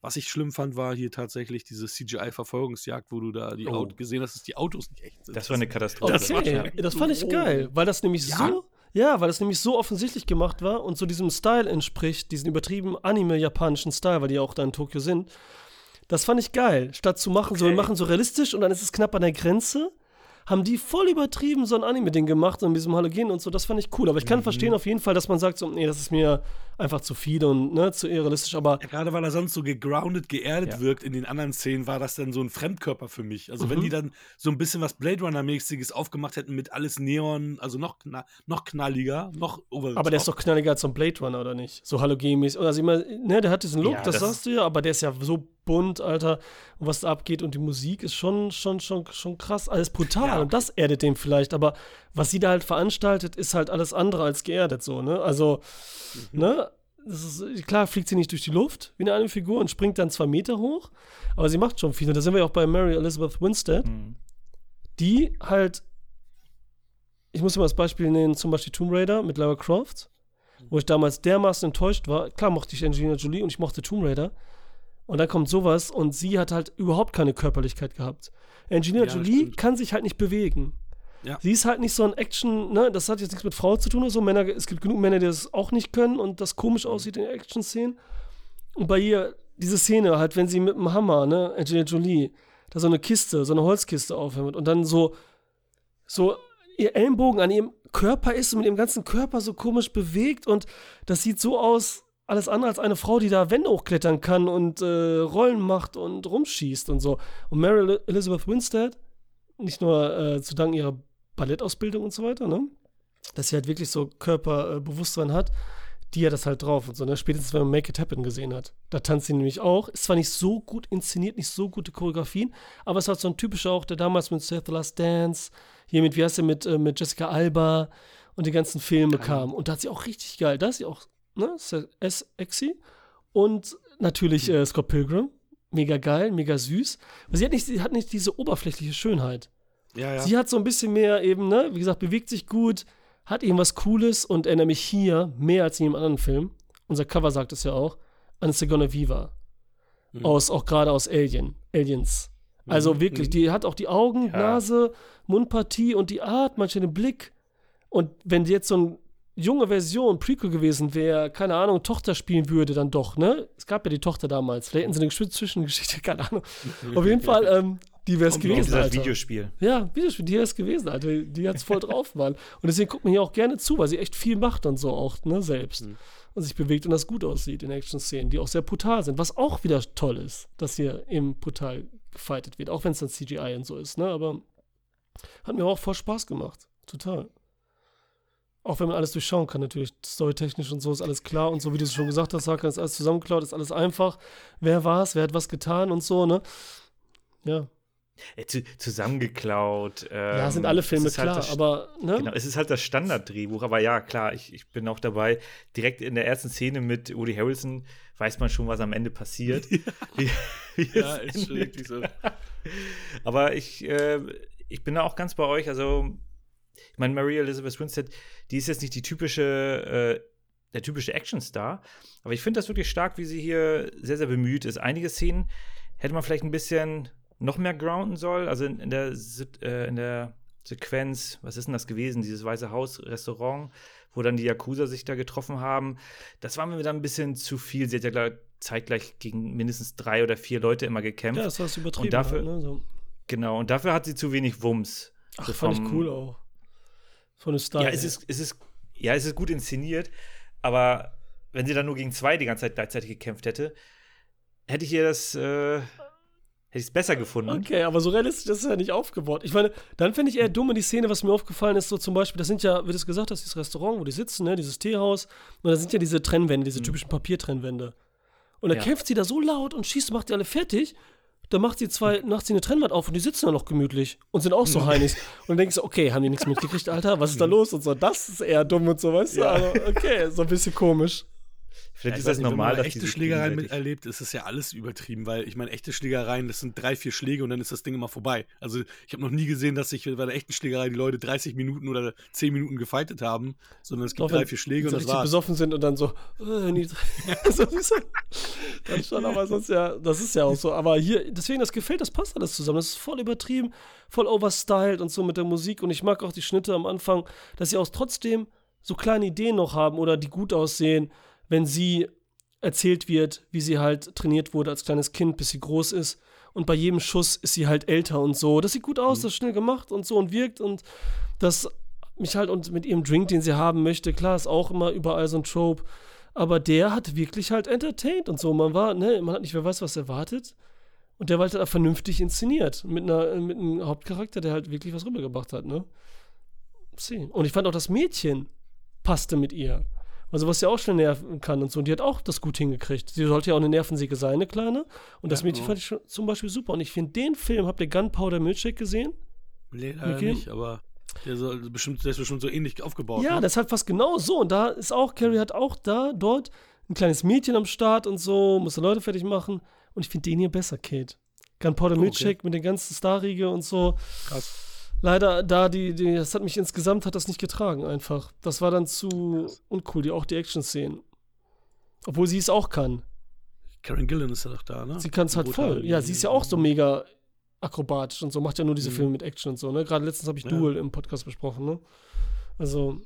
Was ich schlimm fand, war hier tatsächlich diese CGI-Verfolgungsjagd, wo du da die Oh. Auto gesehen hast, dass die Autos nicht echt sind. Das war eine Katastrophe. Das war Okay, schon- das fand ich Oh. geil, weil das nämlich Ja? so, ja, weil das nämlich so offensichtlich gemacht war und so diesem Style entspricht, diesen übertrieben anime-japanischen Style, weil die ja auch da in Tokio sind. Das fand ich geil. Statt zu machen, so, wir Okay. machen so realistisch und dann ist es knapp an der Grenze, haben die voll übertrieben so ein Anime-Ding gemacht, so mit diesem Halogen und so, das fand ich cool. Aber ich Mhm. kann verstehen auf jeden Fall, dass man sagt, so, nee, das ist mir einfach zu viel und ne, zu irrealistisch, aber Ja, gerade weil er sonst so gegroundet, geerdet Ja. wirkt in den anderen Szenen, war das dann so ein Fremdkörper für mich. Also Mhm. wenn die dann so ein bisschen was Blade Runner-mäßiges aufgemacht hätten mit alles Neon, also noch, kna noch knalliger, noch over Aber der ist doch knalliger als so ein Blade Runner, oder nicht? So halogenmäßig. Also immer, ne, der hat diesen Look, Ja, das, das- sagst du ja, aber der ist ja so bunt, Alter. Und was da abgeht und die Musik ist schon, schon, schon, schon krass. Alles brutal. Ja. Und das erdet den vielleicht. Aber was sie da halt veranstaltet, ist halt alles andere als geerdet, so, ne? Also, Mhm. ne? Das ist, klar fliegt sie nicht durch die Luft wie eine anime Figur und springt dann zwei Meter hoch, aber sie macht schon viel. Und da sind wir ja auch bei Mary Elizabeth Winstead Mhm. die halt, ich muss mal das Beispiel nehmen, zum Beispiel Tomb Raider mit Lara Croft, wo ich damals dermaßen enttäuscht war. Klar mochte ich Angelina Jolie und ich mochte Tomb Raider. Und dann kommt sowas und sie hat halt überhaupt keine Körperlichkeit gehabt. Angelina Ja, Jolie stimmt. kann sich halt nicht bewegen. Ja. Sie ist halt nicht so ein Action, ne, das hat jetzt nichts mit Frau zu tun oder so. Männer, es gibt genug Männer, die das auch nicht können und das komisch aussieht in Action-Szenen. Und bei ihr, diese Szene, halt, wenn sie mit dem Hammer, ne, Angelina Jolie, da so eine Kiste, so eine Holzkiste aufhämmert und dann so, so ihr Ellenbogen an ihrem Körper ist und mit ihrem ganzen Körper so komisch bewegt und das sieht so aus, alles andere als eine Frau, die da Wände hochklettern kann und äh, Rollen macht und rumschießt und so. Und Mary Elizabeth Winstead, nicht nur äh, zu dank ihrer Ballettausbildung und so weiter, ne? Dass sie halt wirklich so Körperbewusstsein hat, die hat das halt drauf und so, ne? Spätestens, wenn man Make It Happen gesehen hat. Da tanzt sie nämlich auch. Ist zwar nicht so gut inszeniert, nicht so gute Choreografien, aber es halt so ein typischer auch, der damals mit Seth the Last Dance, hier mit, wie heißt der, mit, äh, mit Jessica Alba und die ganzen Filme kam. Und da hat sie auch richtig geil. Da ist sie auch, ne? S-Exy. Und natürlich äh, Scott Pilgrim. Mega geil, mega süß. Aber sie hat nicht, sie hat nicht diese oberflächliche Schönheit. Ja, ja. Sie hat so ein bisschen mehr eben, ne, wie gesagt, bewegt sich gut, hat irgendwas Cooles und erinnert mich hier mehr als in jedem anderen Film. Unser Cover sagt es ja auch, an Sigourney Viva. Mhm. Aus, auch gerade aus Alien, Aliens. Also Mhm, wirklich, mhm. die hat auch die Augen, Ja. Nase, Mundpartie und die Art, manchmal den Blick. Und wenn jetzt so eine junge Version, Prequel gewesen wäre, keine Ahnung, Tochter spielen würde, dann doch, ne? Es gab ja die Tochter damals, vielleicht hätten sie eine Zwischengeschichte, keine Ahnung. Auf jeden Fall, ähm, die wäre es gewesen, gesagt, Alter. Videospiel. Ja, Videospiel, die ist gewesen, Alter. Die hat's voll drauf, Mann. Und deswegen guckt man hier auch gerne zu, weil sie echt viel macht und so auch, ne, selbst. Mhm. Und sich bewegt und das gut aussieht in Action-Szenen, die auch sehr brutal sind. Was auch wieder toll ist, dass hier eben brutal gefightet wird, auch wenn es dann CGI und so ist, ne, aber hat mir auch voll Spaß gemacht. Total. Auch wenn man alles durchschauen kann, natürlich. Storytechnisch und so ist alles klar und so, wie du es schon gesagt hast, Hakan, ist alles zusammengeklaut, ist alles einfach. Wer war's, wer hat was getan und so, ne? Ja. Äh, zu, zusammengeklaut. Ähm, Ja, sind alle es Filme halt klar, das- aber ne? Genau, es ist halt das Standarddrehbuch, aber ja, klar, ich, ich bin auch dabei. Direkt in der ersten Szene mit Woody Harrelson weiß man schon, was am Ende passiert. Wie- wie Ja, es ist schon wirklich so. Aber ich, äh, ich bin da auch ganz bei euch. Also, ich meine, Maria Elizabeth Winstead, die ist jetzt nicht die typische, äh, der typische Actionstar. Aber ich finde das wirklich stark, wie sie hier sehr, sehr bemüht ist. Einige Szenen hätte man vielleicht ein bisschen noch mehr grounden sollen. Also in, in, der, äh, in der Sequenz, was ist denn das gewesen? Dieses Weiße Haus, Restaurant, wo dann die Yakuza sich da getroffen haben. Das war mir dann ein bisschen zu viel. Sie hat ja gleich, zeitgleich gegen mindestens drei oder vier Leute immer gekämpft. Ja, das du übertrieben. Und dafür- halt, ne? so. Genau, und dafür hat sie zu wenig Wumms. Ach, So fand ich vom- cool auch. Von dem Style. Ja, es ist, es ist, ja, es ist gut inszeniert, aber wenn sie dann nur gegen zwei die ganze Zeit gleichzeitig gekämpft hätte, hätte ich ihr das, äh, hätte ich es besser gefunden. Okay, aber so realistisch ist es ja nicht aufgebaut. Ich meine, dann finde ich eher dumm in die Szene, was mir aufgefallen ist, so zum Beispiel, das sind ja, wie du es gesagt hast, dieses Restaurant, wo die sitzen, ne, dieses Teehaus, und da sind ja diese Trennwände, diese typischen Papiertrennwände. Und dann Ja. kämpft sie da so laut und schießt, macht die alle fertig. Dann macht sie zwei, macht sie eine Trennwand auf und die sitzen da noch gemütlich und sind auch so heinig. Und dann denkst du, okay, haben die nichts mitgekriegt, Alter? Was ist da los? Und so, das ist eher dumm und so, weißt du? Ja. Also, okay, so ein bisschen komisch. Vielleicht Ja, ist das nicht, normal, wenn man dass echte Schlägereien miterlebt, ist es ja alles übertrieben, weil ich meine, echte Schlägereien, das sind drei, vier Schläge und dann ist das Ding immer vorbei. Also ich habe noch nie gesehen, dass sich bei der echten Schlägerei die Leute 30 Minuten oder 10 Minuten gefightet haben, sondern es gibt Doch, drei, vier Schläge und das war's. besoffen sind und dann so, äh, so, dann schon, aber sonst ja, das ist ja auch so. Aber hier, deswegen, das gefällt, das passt alles zusammen. Das ist voll übertrieben, voll overstyled und so mit der Musik. Und ich mag auch die Schnitte am Anfang, dass sie auch trotzdem so kleine Ideen noch haben oder die gut aussehen, wenn sie erzählt wird, wie sie halt trainiert wurde als kleines Kind, bis sie groß ist. Und bei jedem Schuss ist sie halt älter und so. Das sieht gut aus, das ist schnell gemacht und so und wirkt und das mich halt und mit ihrem Drink, den sie haben möchte, klar, ist auch immer überall so ein Trope. Aber der hat wirklich halt entertained und so. Man war, ne, man hat nicht wer weiß, was erwartet. Und der war halt vernünftig inszeniert. Mit, einer, mit einem Hauptcharakter, der halt wirklich was rübergebracht hat, ne? See. Und ich fand auch das Mädchen passte mit ihr. Also was ja auch schnell nerven kann und so. Und die hat auch das gut hingekriegt. Sie sollte ja auch eine Nervensäge sein, eine kleine. Und das Ja, Mädchen genau. fand ich schon, zum Beispiel super. Und ich finde den Film, habt ihr Gunpowder Milkshake gesehen? Nee, leider nicht, aber der, soll bestimmt, der ist bestimmt so ähnlich aufgebaut. Ja, ne? das ist halt fast genau so. Und da ist auch, Carrie hat auch da, dort ein kleines Mädchen am Start und so, musste Leute fertig machen. Und ich finde den hier besser, Kate. Gunpowder Oh, okay. Milkshake mit den ganzen Starriege und so. Krass. Leider, da die, die, das hat mich insgesamt hat das nicht getragen einfach. Das war dann zu uncool, die auch die Action-Szenen. Obwohl sie es auch kann. Karen Gillan ist ja doch da, ne? Sie kann es halt voll. Ja, sie ist ja auch so mega akrobatisch und so, macht ja nur diese Mhm. Filme mit Action und so, ne? Gerade letztens habe ich Ja. Duel im Podcast besprochen, ne? Also,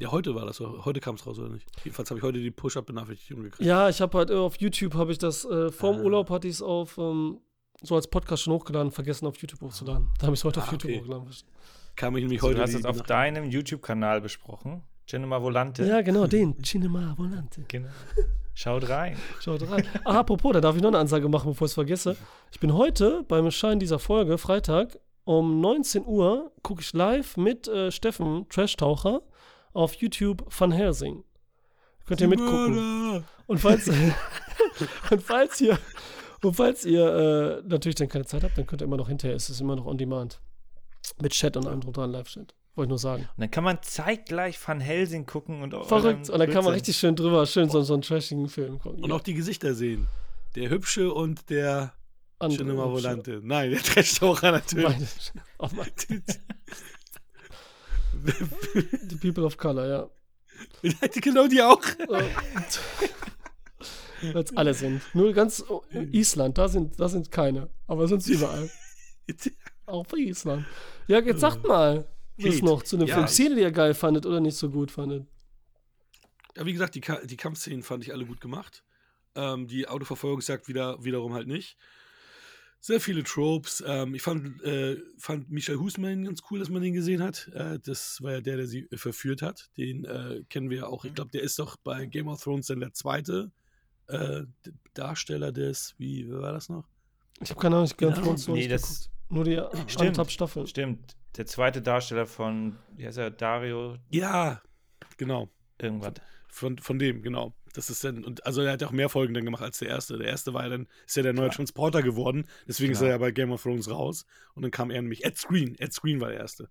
Ja, heute war das so. Heute kam es raus, oder nicht? Jedenfalls habe ich heute die Push-Up-Benachrichtigung gekriegt. Ja, ich habe halt äh, auf YouTube habe ich das, äh, vorm Ah. Urlaub hatte ich es auf, ähm, so als Podcast schon hochgeladen, vergessen auf YouTube hochzuladen. Da habe ich es heute auf Ah, YouTube okay. hochgeladen. Kam ich nämlich Also, heute du hast es auf deinem YouTube-Kanal besprochen. Cinema Volante. Ja, genau, den. Cinema Volante. Genau. Schaut rein. Schaut rein. Ah, apropos, da darf ich noch eine Ansage machen, bevor ich es vergesse. Ich bin heute beim Erscheinen dieser Folge, Freitag, um 19 Uhr, gucke ich live mit äh, Steffen, Trash-Taucher, auf YouTube Van Helsing. Könnt ihr mitgucken. Und falls, und falls ihr, und falls ihr äh, natürlich dann keine Zeit habt, dann könnt ihr immer noch hinterher, es ist immer noch on demand. Mit Chat und allem drum dran, Live-Chat. Wollte ich nur sagen. Und dann kann man zeitgleich Van Helsing gucken und Verrückt. Und dann kann man richtig schön drüber, schön so, so einen trashigen Film gucken. Und auch die Gesichter sehen. Der Hübsche und der Andere Cinema hübsche- Volante. Nein, der Trash-Taucher natürlich. Meine, oh mein, die People of Color, ja. genau die auch. Weil es alle sind. Nur ganz Island, da sind, da sind keine. Aber sonst überall. Auch bei Island. Ja, jetzt sagt mal, was noch zu dem Ja, Film. Szene, die ihr geil fandet oder nicht so gut fandet. Ja, wie gesagt, die, Ka die Kampfszenen fand ich alle gut gemacht. Ähm, die Autoverfolgungsjagd wieder, wiederum halt nicht. Sehr viele Tropes. Ähm, ich fand, äh, fand Michael Husman ganz cool, dass man den gesehen hat. Äh, das war ja der, der sie verführt hat. Den äh, kennen wir ja auch. Ich glaube, der ist doch bei Game of Thrones dann der zweite äh, Darsteller des, wie, wer war das noch? Ich habe keine Ahnung, ich habe Ja, ganz nee, nee, das- geguckt. Nur die Stimmt. Staffeln. Stimmt. Der zweite Darsteller von, wie heißt er, Dario, Ja, genau. irgendwas. Von, von dem, genau. Das ist dann, und also er hat ja auch mehr Folgen dann gemacht als der erste. Der erste war ja dann, ist ja der neue Klar. Transporter geworden, deswegen ist Genau. er ja bei Game of Thrones raus. Und dann kam er nämlich, Ed Screen, Ed Screen war der erste.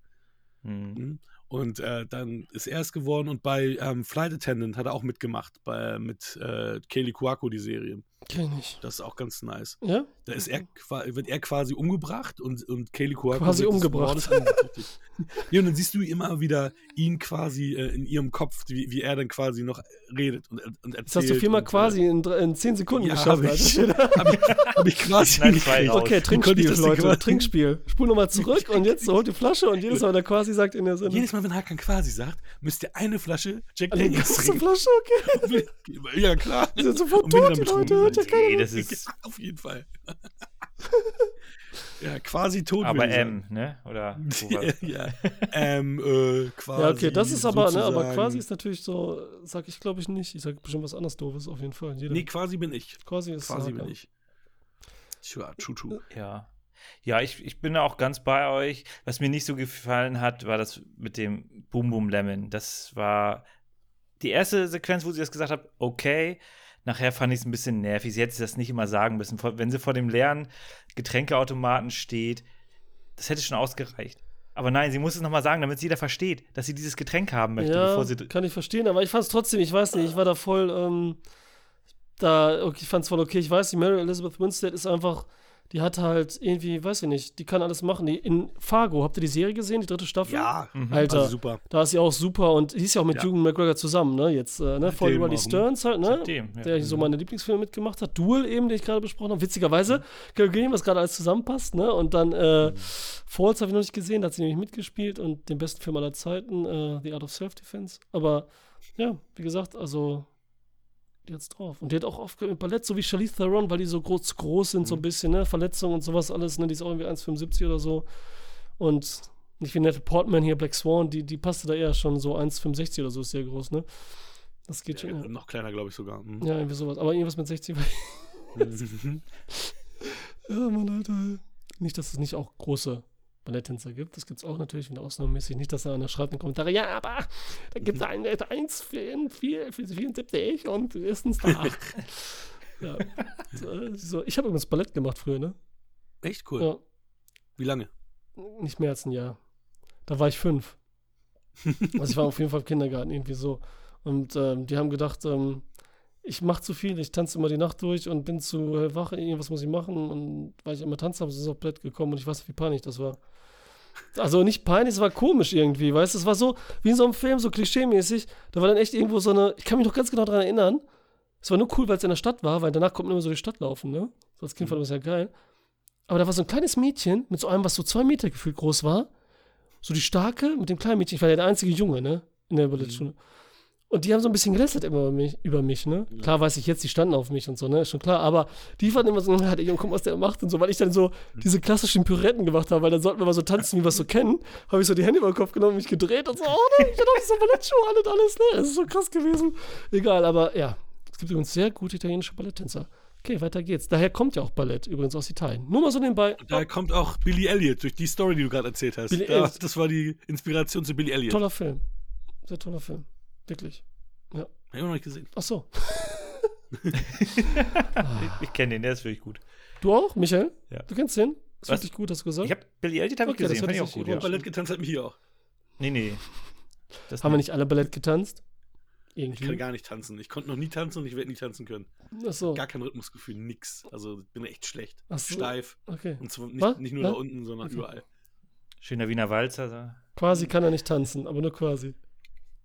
Hm. Mhm. Und äh, dann ist er es geworden und bei ähm, Flight Attendant hat er auch mitgemacht, bei, mit äh, Kaylee Cuoco, die Serie. Kenn ich nicht. Das ist auch ganz nice. Ja? Da ist er, wird er quasi umgebracht und, und Kaylee Cuoco Quasi umgebracht. Ja, und dann siehst du immer wieder ihn quasi äh, in ihrem Kopf, wie, wie er dann quasi noch redet und, und erzählt. Das hast du viermal und, äh, quasi in, in zehn Sekunden Ja, geschafft. hab ich. Hab ich, hab ich quasi raus. Okay, Trinkspiel, Leute. Trinkspiel. Spul nochmal zurück und jetzt holt die Flasche und jedes Mal, wenn er quasi sagt in der Sinne. Jedes Mal, wenn Hakan quasi sagt, müsst ihr eine Flasche Jack Eine Daniels ganze trinken. Flasche, okay. Ja, klar. Die sind sofort tot, die Leute. Hört ja seid. keiner. Nee, das ist Auf jeden Fall. ja, quasi tot. aber würde ich M, ne? Oder das? ja, ähm, äh, quasi. Ja, okay, das ist aber, ne, aber sozusagen- quasi ist natürlich so, sag ich glaube ich nicht. Ich sag bestimmt was anderes doofes auf jeden Fall. Jeder, Nee, quasi bin ich. quasi ist Quasi bin ich. Tja, Chuchu. Ja. Ja, ich, ich bin da auch ganz bei euch. Was mir nicht so gefallen hat, war das mit dem Boom Boom Lemon. Das war die erste Sequenz, wo sie das gesagt hat, okay. Nachher fand ich es ein bisschen nervig. Sie hätte das nicht immer sagen müssen. Wenn sie vor dem leeren Getränkeautomaten steht, das hätte schon ausgereicht. Aber nein, sie muss es nochmal sagen, damit es jeder versteht, dass sie dieses Getränk haben möchte, ja, bevor sie. kann ich verstehen, aber ich fand es trotzdem, ich weiß nicht, ich war da voll, ähm, da, okay, ich fand es voll okay, ich weiß, die Mary Elizabeth Winstead ist einfach, die hat halt irgendwie, weiß ich nicht, die kann alles machen. Die, in Fargo, habt ihr die Serie gesehen, die dritte Staffel? Ja, Alter, also super. da ist sie auch super und die ist ja auch mit Ja. Ewan McGregor zusammen, ne, jetzt, äh, ne, voll dem über die auch, ne? Stearns halt, ne, Seitdem, ja. der so meine Lieblingsfilme mitgemacht hat. Duel eben, den ich gerade besprochen habe. Witzigerweise, Carol Gilliam, was gerade alles zusammenpasst, ne? Und dann äh, Falls habe ich noch nicht gesehen, da hat sie nämlich mitgespielt und den besten Film aller Zeiten, äh, The Art of Self-Defense. Aber ja, wie gesagt, also hat's drauf. Und die hat auch oft mit Ballett, so wie Charlize Theron, weil die so groß, groß sind, so ein bisschen, ne? Verletzungen und sowas alles, ne? Die ist auch irgendwie 1,75 oder so. Und nicht wie Nette Portman hier, Black Swan, die, die passte da eher schon so 1,65 oder so, ist sehr groß, ne? Das geht schon. Ja, Ja, noch kleiner, glaube ich sogar. Mhm. ja irgendwie sowas. Aber irgendwas mit 60 Mhm. Ja, Mann, Alter. Nicht, dass es nicht auch große Balletttänzer gibt. Das gibt es auch natürlich wieder ausnahmemäßig. Nicht, dass da einer schreibt in den Kommentaren, ja, aber da gibt es einen, der hat 1 für 4, für 74 und ist ein Star. ja. So. Ich habe übrigens Ballett gemacht früher, ne? Echt cool. Ja. Wie lange? Nicht mehr als ein Jahr. Da war ich fünf. Also ich war auf jeden Fall im Kindergarten, irgendwie so. Und ähm, die haben gedacht, ähm, ich mache zu viel, ich tanze immer die Nacht durch und bin zu wach, irgendwas muss ich machen. Und weil ich immer tanze habe, sind sie auf Bett gekommen und ich weiß, wie peinlich das war. Also nicht peinlich, es war komisch irgendwie, weißt du? Es war so wie in so einem Film, so klischeemäßig. Da war dann echt irgendwo so eine, ich kann mich noch ganz genau daran erinnern. Es war nur cool, weil es in der Stadt war, weil danach kommt man immer so die Stadt laufen, ne? So als Kind fand ich das ja geil. Aber da war so ein kleines Mädchen mit so einem, was so zwei Meter gefühlt groß war. So die starke mit dem kleinen Mädchen. Ich war ja der einzige Junge, ne? In der Ballettschule. Und die haben so ein bisschen gelästert immer über mich, über mich, ne? Klar weiß ich jetzt, die standen auf mich und so, ne? Ist schon klar. Aber die fanden immer so, ja, der Junge, guck, was der macht und so, weil ich dann so diese klassischen Pirouetten gemacht habe, weil dann sollten wir mal so tanzen, wie wir es so kennen. Habe ich so die Hände über den Kopf genommen, mich gedreht und so, oh ne, ich dachte, so Ballettschuhe an und alles, ne? Das ist so krass gewesen. Egal, aber ja. Es gibt übrigens sehr gute italienische Balletttänzer. Okay, weiter geht's. Daher kommt ja auch Ballett, übrigens aus Italien. Nur mal so nebenbei. Da kommt auch Billy Elliot durch die Story, die du gerade erzählt hast. Da, das war die Inspiration zu Billy Elliot. Toller Film. Sehr toller Film. Wirklich. Hab ich noch nicht gesehen. Ach so. Ich, ich kenne den, der ist wirklich gut. Du auch, Michael? Ja. Du kennst den? Ist Was? wirklich gut, hast du gesagt? Ich habe Billy Elliot hab Okay, ich das gesehen, fand ich auch gut. Ja. Ballett getanzt hat mich hier auch. Nee, nee. Das Haben wir nicht. alle Ballett getanzt? Ich kann Irgendwie. gar nicht tanzen. Ich konnte noch nie tanzen und ich werde nie tanzen können. Ach so. Gar kein Rhythmusgefühl, nix. Also bin echt schlecht. Ach so. Steif. Okay. Und zwar nicht, nicht nur Was? da unten, sondern Okay. überall. Schöner Wiener Walzer. So. Quasi kann er nicht tanzen, aber nur quasi.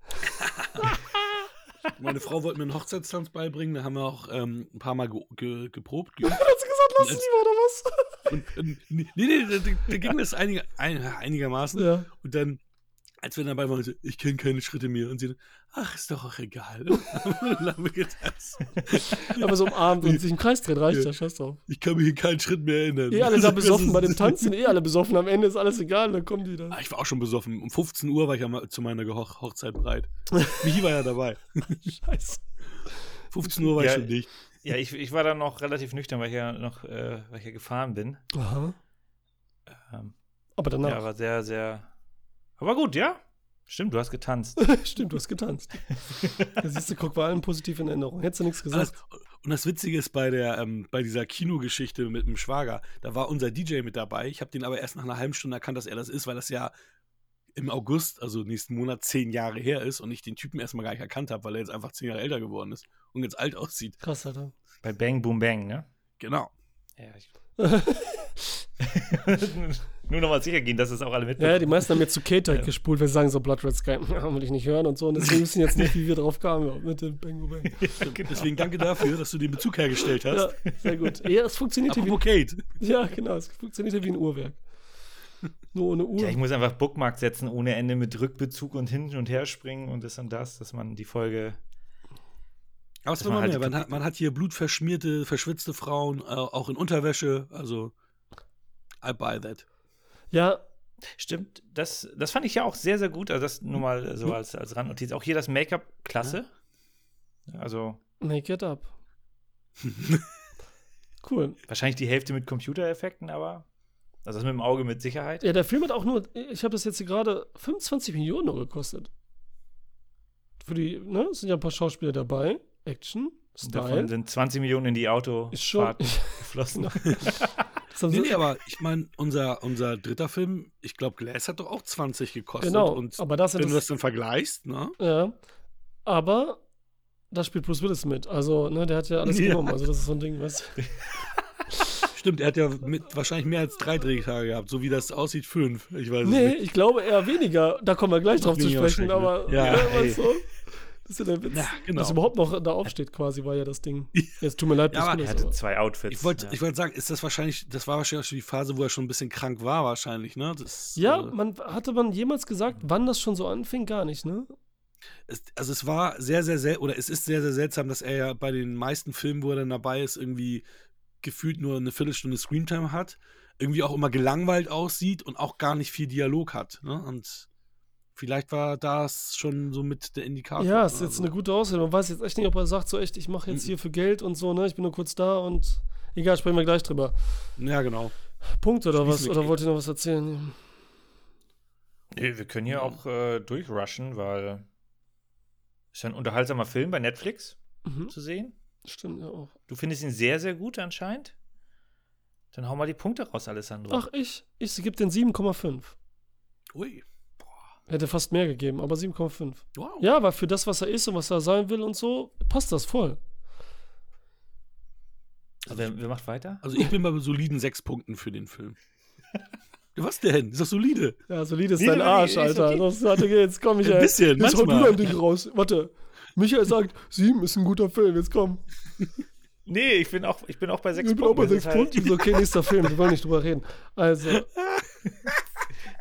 Meine Frau wollte mir einen Hochzeitstanz beibringen. Da haben wir auch ähm, ein paar Mal ge ge geprobt. Geübt. Hast du gesagt, lass es lieber, oder was? Und, und, nee, nee, da, da, ging das einiger, ein, einigermaßen. ja. Und dann, als wir dabei waren, so, ich kenne keine Schritte mehr. Und sie, ach, ist doch auch egal. Aber so umarmt und sich im Kreis dreht, reicht ja, scheiß drauf. Ich kann mich in keinen Schritt mehr erinnern. Eh alle da besoffen bei dem Tanzen, eh alle besoffen. Am Ende ist alles egal, dann kommen die da. Ah, ich war auch schon besoffen. Um 15 Uhr war ich am, zu meiner Hoch Hochzeit bereit. Michi war ja dabei. Scheiße. 15 Uhr war Ja, ich schon dicht. Ja, ich, ich war dann noch relativ nüchtern, weil ich ja noch äh, weil ich ja gefahren bin. Aha. Ähm, Aber ja, danach. war sehr, sehr. Aber gut, ja. Stimmt, du hast getanzt. Stimmt, du hast getanzt. Da siehst du, guck, war allen positiv in Erinnerung. Hättest du nichts Und das, gesagt. und das Witzige ist bei der, ähm, bei dieser Kinogeschichte mit dem Schwager, da war unser DJ mit dabei. Ich habe den aber erst nach einer halben Stunde erkannt, dass er das ist, weil das ja im August, also nächsten Monat, zehn Jahre her ist und ich den Typen erstmal gar nicht erkannt habe, weil er jetzt einfach zehn Jahre älter geworden ist und jetzt alt aussieht. Krass, Alter. Bei Bang Boom Bang, ne? Genau. Ja, ich. Nur nochmal sicher gehen, dass es auch alle Ja, mitbekommen. die meisten haben jetzt zu Kate halt gespult, weil sie sagen so Blood Red Sky, will ich nicht hören und so. Und deswegen wissen jetzt nicht, wie wir drauf kamen mit dem Bang Bang. genau. Deswegen danke dafür, dass du den Bezug hergestellt hast. Ja, sehr gut. Ja, es funktioniert wie, Kate. ja, genau, es funktioniert wie ein Uhrwerk. Nur ohne Uhr. Ja, ich muss einfach Bookmark setzen ohne Ende mit Rückbezug und hin und her springen und das und das, dass man die Folge. Aber es war man mal halt mehr. Man hat, man hat hier blutverschmierte, verschwitzte Frauen, äh, auch in Unterwäsche. Also, I buy that. Ja, Stimmt, das, das fand ich ja auch sehr, sehr gut. Also, das nur mal so als, als Randnotiz. Auch hier das Make-up, klasse. Also, make it up. Cool. wahrscheinlich die Hälfte mit Computereffekten, aber. Also, das mit dem Auge mit Sicherheit. Ja, der Film hat auch nur, ich habe das jetzt hier gerade 25 Millionen nur gekostet. Für die, ne, es sind ja ein paar Schauspieler dabei. Action, Davon Style. sind 20 Millionen in die Autofahrt geflossen. Sonst- Nee, nee, aber ich meine, unser, unser dritter Film, ich glaube, Glass hat doch auch 20 gekostet. genau, Und aber das wenn du das dann vergleichst, ne? ja, aber da spielt Bruce Willis mit. Also, ne, der hat ja alles Ja. genommen. Also, das ist so ein Ding, du? Stimmt, er hat ja mit, wahrscheinlich mehr als drei Drehtage gehabt, so wie das aussieht, fünf. Ich weiß Nee, nicht. ich glaube eher weniger. Da kommen wir gleich drauf zu sprechen, aber ne? Ja, weißt du? Das ist ja der Witz. Ja, genau. Dass überhaupt noch da aufsteht, quasi, war ja das Ding. Jetzt tut mir leid, Ja, aber Er hatte aber- zwei Outfits. Ich wollte ja. ich wollte sagen, ist das wahrscheinlich, das war wahrscheinlich auch schon die Phase, wo er schon ein bisschen krank war, wahrscheinlich, ne? Das, Ja, äh, man, hatte man jemals gesagt, wann das schon so anfing? Gar nicht, ne? es, also es war sehr, sehr seltsam, oder es ist sehr, sehr seltsam, dass er ja bei den meisten Filmen, wo er dann dabei ist, irgendwie gefühlt nur eine Viertelstunde Screentime hat, irgendwie auch immer gelangweilt aussieht und auch gar nicht viel Dialog hat. Ne? Und vielleicht war das schon so mit der Indikator. Ja, ist jetzt eine gute Ausrede. Man weiß jetzt echt nicht, ob er sagt, so echt, ich mache jetzt hier für Geld und so, ne? Ich bin nur kurz da und egal, sprechen wir gleich drüber. Ja, genau. Punkt oder was? Schließen wir Oder wollt ihr noch was erzählen? Nee, wir können hier auch äh, durchrushen, weil ist ja ein unterhaltsamer Film bei Netflix Mhm. zu sehen. Stimmt ja auch. Du findest ihn sehr, sehr gut anscheinend. Dann hau mal die Punkte raus, Alessandro. Ach, ich? Ich gebe den 7,5. Ui. Hätte fast mehr gegeben, aber 7,5. Wow. Ja, weil für das, was er ist und was er sein will und so, passt das voll. Also, wer, wer macht weiter? Also ich bin bei soliden sechs Punkten für den Film. Was denn? Ist doch solide. Ja, solide ist Nee, dein nee, Arsch, Alter. okay. Das, warte, jetzt komm, Michael. Ein bisschen, jetzt hau du dein Ding raus. Warte. Michael sagt, 7 ist ein guter Film, jetzt komm. Nee, ich bin auch, ich bin auch bei sechs Ich bin auch bei Punkten. Das 6 ist halt Punkten. So, okay, nächster Film, wir wollen nicht drüber reden. Also,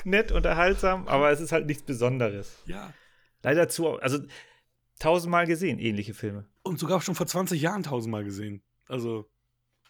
Nett, unterhaltsam, aber es ist halt nichts Besonderes. Ja. Leider zu, also tausendmal gesehen, ähnliche Filme. Und sogar schon vor 20 Jahren tausendmal gesehen. Also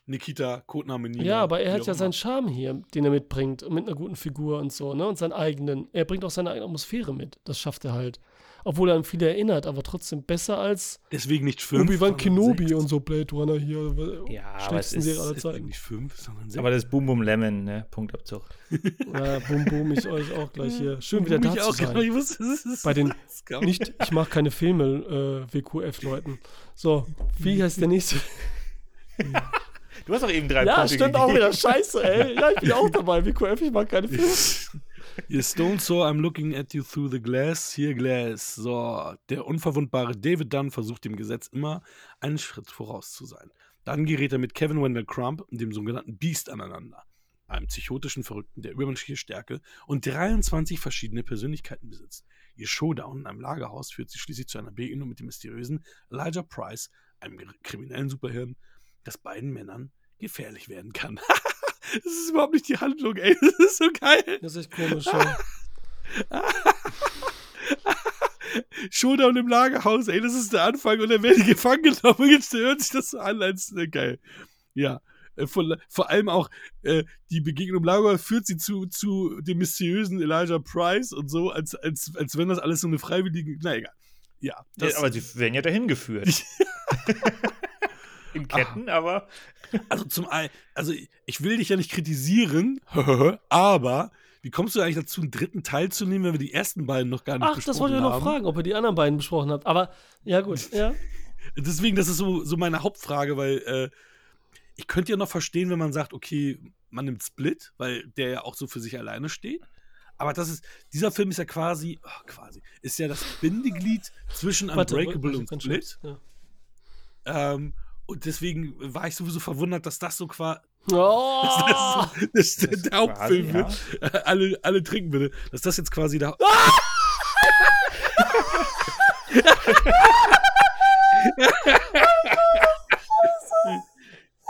Nikita, Codename Nina. ja, aber er hat ja immer. seinen Charme hier, den er mitbringt, mit einer guten Figur und so, ne? Und seinen eigenen. Er bringt auch seine eigene Atmosphäre mit. Das schafft er halt. Obwohl er an viele erinnert, aber trotzdem besser als Deswegen nicht fünf. Obi-Wan sondern Kenobi sechs. und so Blade Runner hier. Ja, aber es ist- Serie aller Zeiten. nicht fünf, sondern sechs. Aber das Boom Boom Lemon, ne? Punktabzug. Ja, boom, boom, ich euch auch gleich hier. Schön wieder da Mich zu auch, genau, sein. ich wusste, das ist- Bei den nicht, ich mache keine Filme, äh, WQF-Leuten. So, wie heißt der nächste? Du hast doch eben drei ja, Punkte stimmt auch gegeben. wieder. Scheiße, ey. Ja, ich bin auch dabei. WQF, ich mag keine Filme. Ihr Stone so I'm looking at you through the glass. Hier Glass. So, der unverwundbare David Dunn versucht dem Gesetz immer einen Schritt voraus zu sein. Dann gerät er mit Kevin Wendell Crump, dem sogenannten Beast, aneinander. Einem psychotischen Verrückten, der übermenschliche Stärke und 23 verschiedene Persönlichkeiten besitzt. Ihr Showdown in einem Lagerhaus führt sie schließlich zu einer Begegnung mit dem mysteriösen Elijah Price, einem kriminellen Superhirn, das beiden Männern gefährlich werden kann. das ist überhaupt nicht die Handlung, ey. Das ist so geil. Das ist echt komisch, ja. Showdown im Lagerhaus, ey, das ist der Anfang und dann werden die gefangen genommen. Jetzt hört sich das so an, als äh, geil. Ja. Äh, Vor, vor allem auch äh, die Begegnung im Lagerhaus führt sie zu, zu dem mysteriösen Elijah Price und so, als, als, als wenn das alles so eine freiwillige. Na egal. Ja. Das, Ja, aber sie werden ja dahin geführt. In Ketten, aber also zum einen, also ich- will dich ja nicht kritisieren, aber wie kommst du eigentlich dazu, einen dritten Teil zu nehmen, wenn wir die ersten beiden noch gar nicht Ach, besprochen das wollte ich noch haben? fragen, ob ihr die anderen beiden besprochen habt. Aber, ja, gut. Ja. Deswegen, das ist so, so meine Hauptfrage, weil äh, ich könnte ja noch verstehen, wenn man sagt, okay, man nimmt Split, weil der ja auch so für sich alleine steht. Aber das ist, dieser Film ist ja quasi, oh, quasi, ist ja das Bindeglied zwischen Unbreakable warte, und Split. Ja. Ähm, und deswegen war ich sowieso verwundert, dass das so quasi, Oh! das, das, der, Hauptfilm wird. Alle, alle trinken bitte. Dass das jetzt quasi der.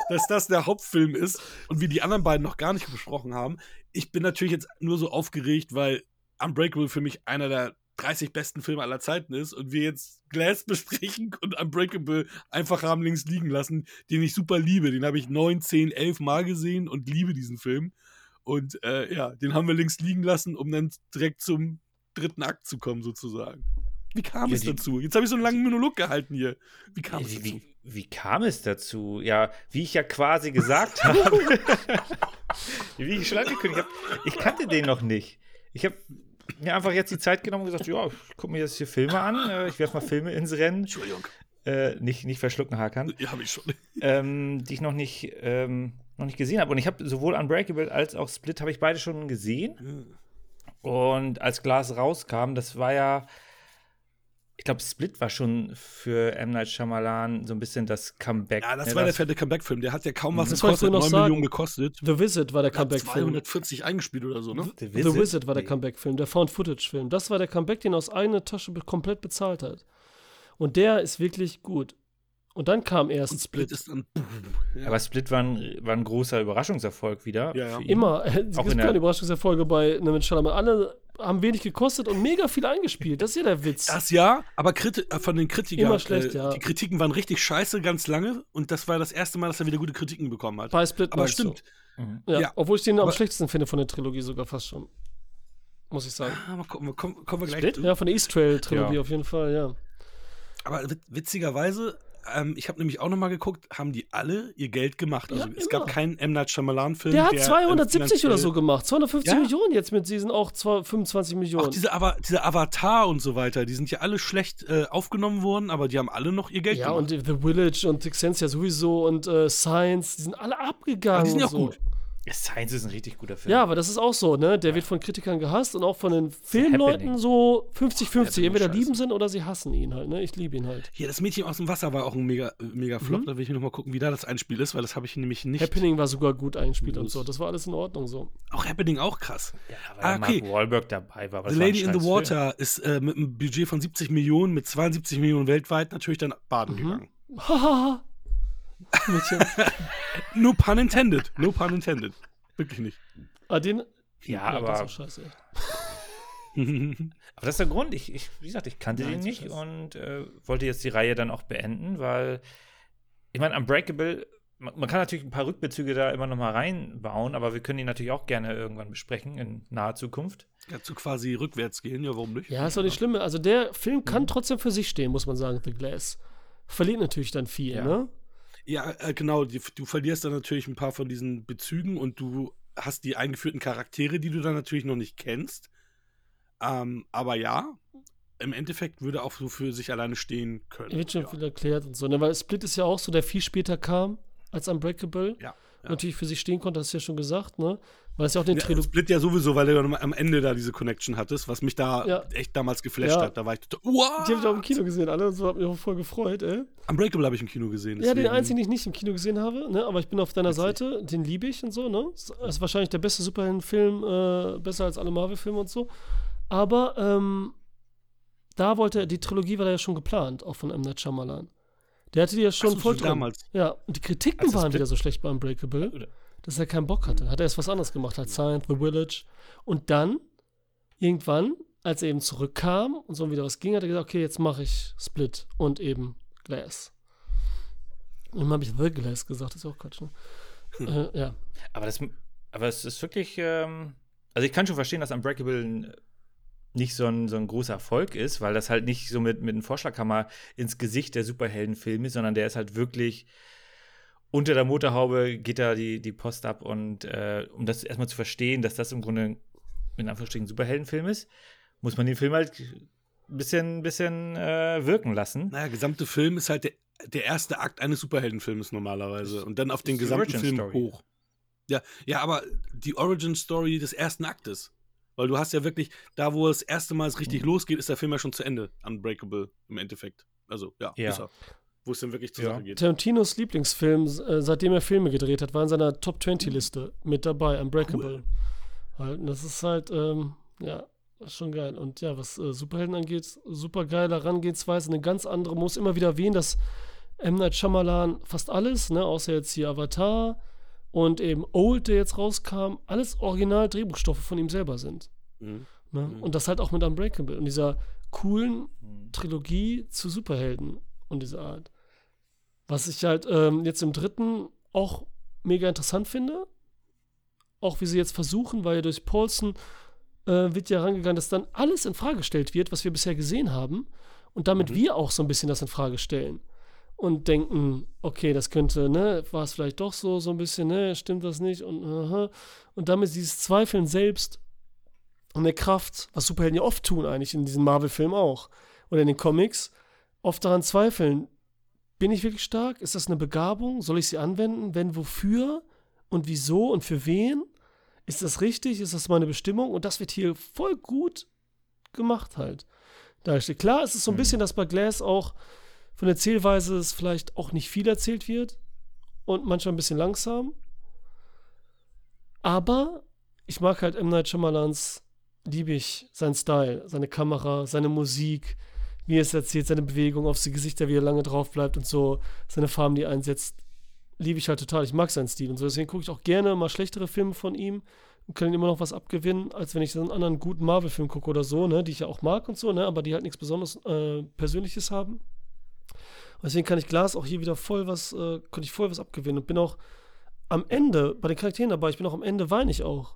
Dass das der Hauptfilm ist und wir die anderen beiden noch gar nicht besprochen haben. Ich bin natürlich jetzt nur so aufgeregt, weil Unbreakable für mich einer der 30 besten Filme aller Zeiten ist und wir jetzt Glass besprechen und Unbreakable einfach haben links liegen lassen, den ich super liebe. Den habe ich 9, 10, 11 Mal gesehen und liebe diesen Film. Und äh, ja, den haben wir links liegen lassen, um dann direkt zum dritten Akt zu kommen, sozusagen. Wie kam Ja, es die- dazu? Jetzt habe ich so einen langen Monolog gehalten hier. Wie kam es wie, dazu? wie, wie kam es dazu? Ja, wie ich ja quasi gesagt habe, wie ich schon angekündigt habe, ich kannte den noch nicht. Ich habe mir einfach jetzt die Zeit genommen und gesagt, ja, ich gucke mir jetzt hier Filme an, äh, ich werfe mal Filme ins Rennen, Entschuldigung. äh, nicht, nicht verschlucken, Hakan, Ja, habe ich schon. ähm, die ich noch nicht, ähm, noch nicht gesehen habe. Und ich habe sowohl Unbreakable als auch Split habe ich beide schon gesehen. Und als Glas rauskam, das war ja, ich glaube, Split war schon für M. Night Shyamalan so ein bisschen das Comeback. Ja, das ne, war der fette Comeback-Film. Der hat ja kaum was gekostet, noch 9 sagen. Millionen gekostet. The Visit war der Hat Comeback-Film. 240 eingespielt oder so, ne? The The Wizard war der Nee. Comeback-Film, der Found-Footage-Film. Das war der Comeback, den er aus eigener Tasche komplett bezahlt hat. Und der ist wirklich gut. Und dann kam erst Und Split. Split ist dann. Ja. Aber Split war ein, war ein großer Überraschungserfolg wieder. Ja, ja. für ihn. Immer. Es Auch gibt in keine Überraschungserfolge bei einem Shyamalan. Alle haben wenig gekostet und mega viel eingespielt. Das ist ja der Witz. Das ja, aber Kriti äh, von den Kritikern. Immer schlecht, äh, ja. Die Kritiken waren richtig scheiße ganz lange und das war das erste Mal, dass er wieder gute Kritiken bekommen hat. bei Split Aber stimmt. Mhm. Ja, Ja. obwohl ich den am Aber- schlechtesten finde von der Trilogie sogar fast schon. Muss ich sagen. Ah, mal gucken, kommen, kommen wir gleich Split? zu. Ja, von der East Trail Trilogie Ja. auf jeden Fall, ja. Aber wit- witzigerweise, ähm, ich habe nämlich auch nochmal geguckt, haben die alle ihr Geld gemacht. Also Ja, es gab immer. keinen M. Night Shyamalan-Film. Der hat äh, 270 oder so gemacht. 250 Ja. Millionen jetzt mit diesen auch zwei- 25 Millionen. Auch diese, Ava diese Avatar und so weiter, die sind ja alle schlecht äh, aufgenommen worden, aber die haben alle noch ihr Geld ja, gemacht. und The Village und Sixth ja sowieso und äh, Science, die sind alle abgegangen. Aber die sind ja und so. gut. Science ist ein richtig guter Film. Ja, aber das ist auch so, ne? Der wird von Kritikern gehasst und auch von den Filmleuten so 50-50. Happening Entweder scheiße. lieben sind oder sie hassen ihn halt, ne? Ich liebe ihn halt. Hier, das Mädchen aus dem Wasser war auch ein mega, mega Flop. Mhm. Da will ich mir nochmal gucken, wie da das Einspiel ist, weil das habe ich nämlich nicht. Happening war sogar gut eingespielt und so. Das war alles in Ordnung so. Auch Happening auch krass. Ja, weil Ah, okay. Mark Wahlberg dabei war. The Lady in the scheiß Film. Water ist äh, mit einem Budget von 70 Millionen, mit 72 Millionen weltweit natürlich dann baden Mhm. gegangen. Hahaha. No pun intended. No pun intended. Wirklich nicht. ah, den. Ja, das aber, ist auch scheiße. aber das ist der Grund. Ich, ich, wie gesagt, ich kannte Nein, den nicht scheiße. und äh, wollte jetzt die Reihe dann auch beenden, weil ich meine, Unbreakable, man, man kann natürlich ein paar Rückbezüge da immer noch mal reinbauen, aber wir können die natürlich auch gerne irgendwann besprechen in naher Zukunft. Dazu quasi rückwärts gehen, ja, warum nicht? Ja, ist doch nicht schlimm. Also der Film kann trotzdem für sich stehen, muss man sagen, The Glass. Verliert natürlich dann viel, Ja. ne? Ja, äh, genau. Die, du verlierst dann natürlich ein paar von diesen Bezügen und du hast die eingeführten Charaktere, die du dann natürlich noch nicht kennst. Ähm, aber ja, im Endeffekt würde auch so für sich alleine stehen können. Wird schon ja. viel erklärt und so. Ne? Weil Split ist ja auch so, der viel später kam als Unbreakable. Ja, ja. Natürlich für sich stehen konnte, hast du ja schon gesagt, ne? Weil es ja auch den Ja. Split ja sowieso, weil du dann am Ende da diese Connection hattest, was mich da Ja. echt damals geflasht Ja. hat. Da war ich total. Wow! Die habe ich auch im Kino gesehen, alle. So hat mich auch voll gefreut, ey. Unbreakable habe ich im Kino gesehen. Ja, den einzigen, den ich nicht im Kino gesehen habe, ne? Aber ich bin auf deiner Witzig. Seite, den liebe ich und so, ne? Ist, ist wahrscheinlich der beste Superheldenfilm, äh, besser als alle Marvel-Filme und so. Aber ähm, da wollte er, die Trilogie war da ja schon geplant, auch von M. Night Shyamalan. Der hatte die ja schon Ach so, voll so drin. damals. Ja, und die Kritiken Also waren wieder so schlecht bei Unbreakable, Oder- dass er keinen Bock hatte. Hat er erst was anderes gemacht, halt Science, The Village. Und dann, irgendwann, als er eben zurückkam und so wieder was ging, hat er gesagt, okay, jetzt mache ich Split und eben Glass. Und dann habe ich The Glass gesagt, das ist auch Quatsch, ne? Äh, ja. Aber, das, aber es ist wirklich, ähm, also ich kann schon verstehen, dass Unbreakable nicht so ein, so ein großer Erfolg ist, weil das halt nicht so mit, mit einem Vorschlaghammer ins Gesicht der Superheldenfilme ist, sondern der ist halt wirklich unter der Motorhaube geht da die, die Post ab und äh, um das erstmal zu verstehen, dass das im Grunde in Anführungsstrichen ein Superheldenfilm ist, muss man den Film halt ein bisschen, bisschen äh, wirken lassen. Naja, gesamte Film ist halt der, der erste Akt eines Superheldenfilms normalerweise. Und dann auf den gesamten Film Story. hoch. Ja, ja, aber die Origin Story des ersten Aktes. Weil du hast ja wirklich, da wo es das erste Mal es richtig Mhm. losgeht, ist der Film ja schon zu Ende. Unbreakable im Endeffekt. Also, ja, Ja. Ist. Wo es dann wirklich zur Ja. Sache geht. Tarantinos Lieblingsfilm, äh, seitdem er Filme gedreht hat, war in seiner Top 20-Liste mit dabei, Unbreakable. Halt, und das ist halt, ähm, ja, schon geil. Und ja, was äh, Superhelden angeht, super geile Herangehensweise, eine ganz andere. Muss immer wieder erwähnen, dass M. Night Shyamalan fast alles, ne, außer jetzt hier Avatar und eben Old, der jetzt rauskam, alles Original-Drehbuchstoffe von ihm selber sind. Mhm. Ne? Mhm. Und das halt auch mit Unbreakable und dieser coolen Mhm. Trilogie zu Superhelden und dieser Art. Was ich halt ähm, jetzt im dritten auch mega interessant finde, auch wie sie jetzt versuchen, weil durch Paulson äh, wird ja herangegangen, dass dann alles in Frage gestellt wird, was wir bisher gesehen haben und damit Mhm. wir auch so ein bisschen das in Frage stellen und denken, okay, das könnte, ne, war es vielleicht doch so, so ein bisschen, ne, stimmt das nicht und aha. und damit dieses Zweifeln selbst und der Kraft, was Superhelden ja oft tun eigentlich in diesen Marvel-Filmen auch oder in den Comics, oft daran zweifeln, bin ich wirklich stark? Ist das eine Begabung? Soll ich sie anwenden? Wenn, wofür? und wieso und für wen? Ist das richtig? Ist das meine Bestimmung? Und das wird hier voll gut gemacht halt. Da steht klar, es ist so ein Mhm. bisschen, dass bei Glass auch von der Zählweise es vielleicht auch nicht viel erzählt wird und manchmal ein bisschen langsam. Aber ich mag halt M. Night Shyamalans, liebe ich, seinen Style, seine Kamera, seine Musik, wie es erzählt, seine Bewegung auf die Gesichter, wie er lange drauf bleibt und so, seine Farben, die er einsetzt, liebe ich halt total. Ich mag seinen Stil und so. Deswegen gucke ich auch gerne mal schlechtere Filme von ihm und kann ihm immer noch was abgewinnen, als wenn ich so einen anderen guten Marvel-Film gucke oder so, ne, die ich ja auch mag und so, ne, aber die halt nichts Besonderes äh, Persönliches haben. Und deswegen kann ich Glas auch hier wieder voll was, äh, konnte ich voll was abgewinnen und bin auch am Ende bei den Charakteren dabei. Ich bin auch am Ende weine ich auch.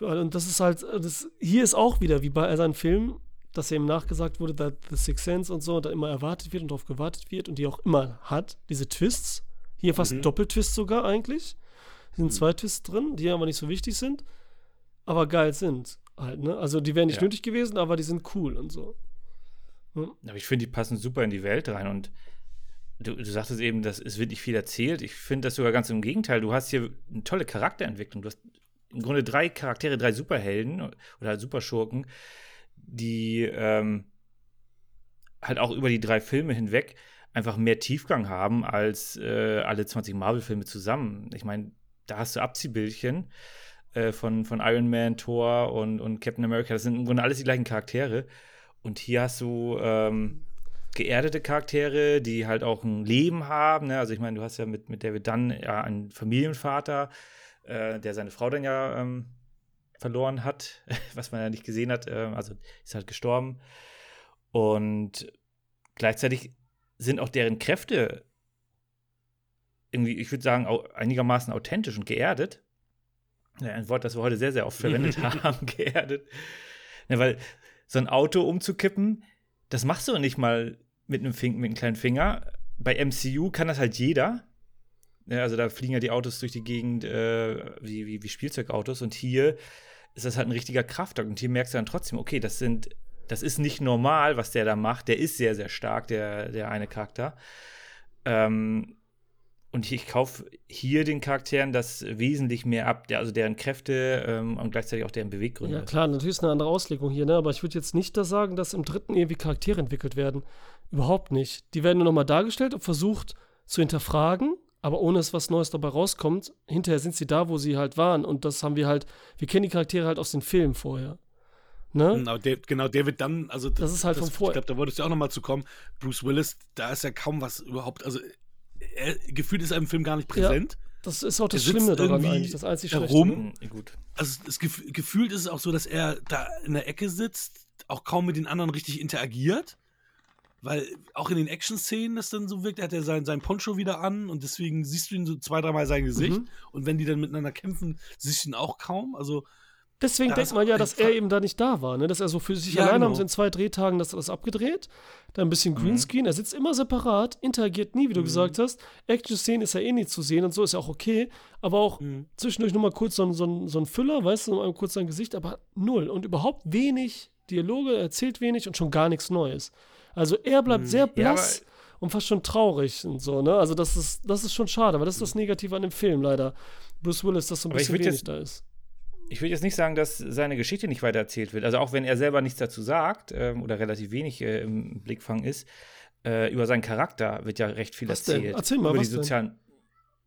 Und das ist halt, das, hier ist auch wieder wie bei seinen Filmen, dass ihm nachgesagt wurde, dass The Sixth Sense und so, da immer erwartet wird und darauf gewartet wird und die auch immer hat, diese Twists. Hier fast Mhm. Doppeltwist sogar eigentlich. Hier sind zwei Twists drin, die aber nicht so wichtig sind, aber geil sind halt, ne? Also die wären nicht Ja. nötig gewesen, aber die sind cool und so. Aber ich finde, die passen super in die Welt rein und du, du sagtest eben, dass es wird nicht viel erzählt. Ich finde das sogar ganz im Gegenteil. Du hast hier eine tolle Charakterentwicklung. Du hast im Grunde drei Charaktere, drei Superhelden oder Superschurken, die ähm, halt auch über die drei Filme hinweg einfach mehr Tiefgang haben als äh, alle 20 Marvel-Filme zusammen. Ich meine, da hast du Abziehbildchen äh, von, von Iron Man, Thor und, und Captain America. Das sind im Grunde alles die gleichen Charaktere. Und hier hast du ähm, geerdete Charaktere, die halt auch ein Leben haben. Ne? Also ich meine, du hast ja mit, mit David Dunn ja einen Familienvater, äh, der seine Frau dann ja ähm, verloren hat, was man ja nicht gesehen hat. Äh, also ist halt gestorben. Und gleichzeitig sind auch deren Kräfte irgendwie, ich würde sagen, einigermaßen authentisch und geerdet. Ein Wort, das wir heute sehr, sehr oft verwendet haben, geerdet. Ja, weil so ein Auto umzukippen, das machst du nicht mal mit einem, Fing mit einem kleinen Finger. Bei MCU kann das halt jeder. Ja, also da fliegen ja die Autos durch die Gegend äh, wie, wie, wie Spielzeugautos. Und hier ist das halt ein richtiger Kraftakt. Und hier merkst du dann trotzdem, okay, das sind, das ist nicht normal, was der da macht. Der ist sehr, sehr stark, der, der eine Charakter. Ähm, und ich kaufe hier den Charakteren das wesentlich mehr ab, der, also deren Kräfte ähm, und gleichzeitig auch deren Beweggründe. Ja, klar, natürlich ist eine andere Auslegung hier, ne? aber ich würde jetzt nicht da sagen, dass im dritten irgendwie Charaktere entwickelt werden. Überhaupt nicht. Die werden nur nochmal dargestellt und versucht zu hinterfragen, aber ohne dass was Neues dabei rauskommt. Hinterher sind sie da, wo sie halt waren. Und das haben wir halt, wir kennen die Charaktere halt aus den Filmen vorher. Ne? Genau, der, genau, David dann, also Das ist halt das, von vorher. Ich glaube, da wolltest du auch nochmal zu kommen. Bruce Willis, da ist ja kaum was überhaupt, also er, gefühlt ist er im Film gar nicht Ja. präsent. Das ist auch das Der Schlimme daran eigentlich, das einzig herum. Schlechte. Mhm, gut. Also gef gefühlt ist es auch so, dass er da in der Ecke sitzt, auch kaum mit den anderen richtig interagiert. Weil auch in den Action-Szenen das dann so wirkt, er hat ja sein, sein Poncho wieder an und deswegen siehst du ihn so zwei, dreimal sein Gesicht. Mhm. Und wenn die dann miteinander kämpfen, siehst du ihn auch kaum. Also Deswegen denkt man ja, dass er eben da nicht da war, ne? dass er so für sich Ja, allein genau. haben sie in zwei Drehtagen das, das abgedreht, dann ein bisschen Mhm. Greenscreen, er sitzt immer separat, interagiert nie, wie du Mhm. gesagt hast, Action-Szenen ist ja eh nie zu sehen und so ist ja auch okay, aber auch Mhm. zwischendurch nochmal kurz so, ein- so, so ein Füller, weißt du, mal kurz sein Gesicht, aber null und überhaupt wenig Dialoge, er erzählt wenig und schon gar nichts Neues. Also er bleibt Mhm. sehr Ja, blass und fast schon traurig und so, ne? Also das ist, das ist schon schade, aber das ist das Negative an dem Film leider. Bruce Willis, dass so ein Aber bisschen wenig jetzt- da ist. Ich würde jetzt nicht sagen, dass seine Geschichte nicht weiter erzählt wird. Also auch wenn er selber nichts dazu sagt ähm, oder relativ wenig äh, im Blickfang ist, äh, über seinen Charakter wird ja recht viel Was denn? erzählt. Erzähl mal, über was die denn? sozialen,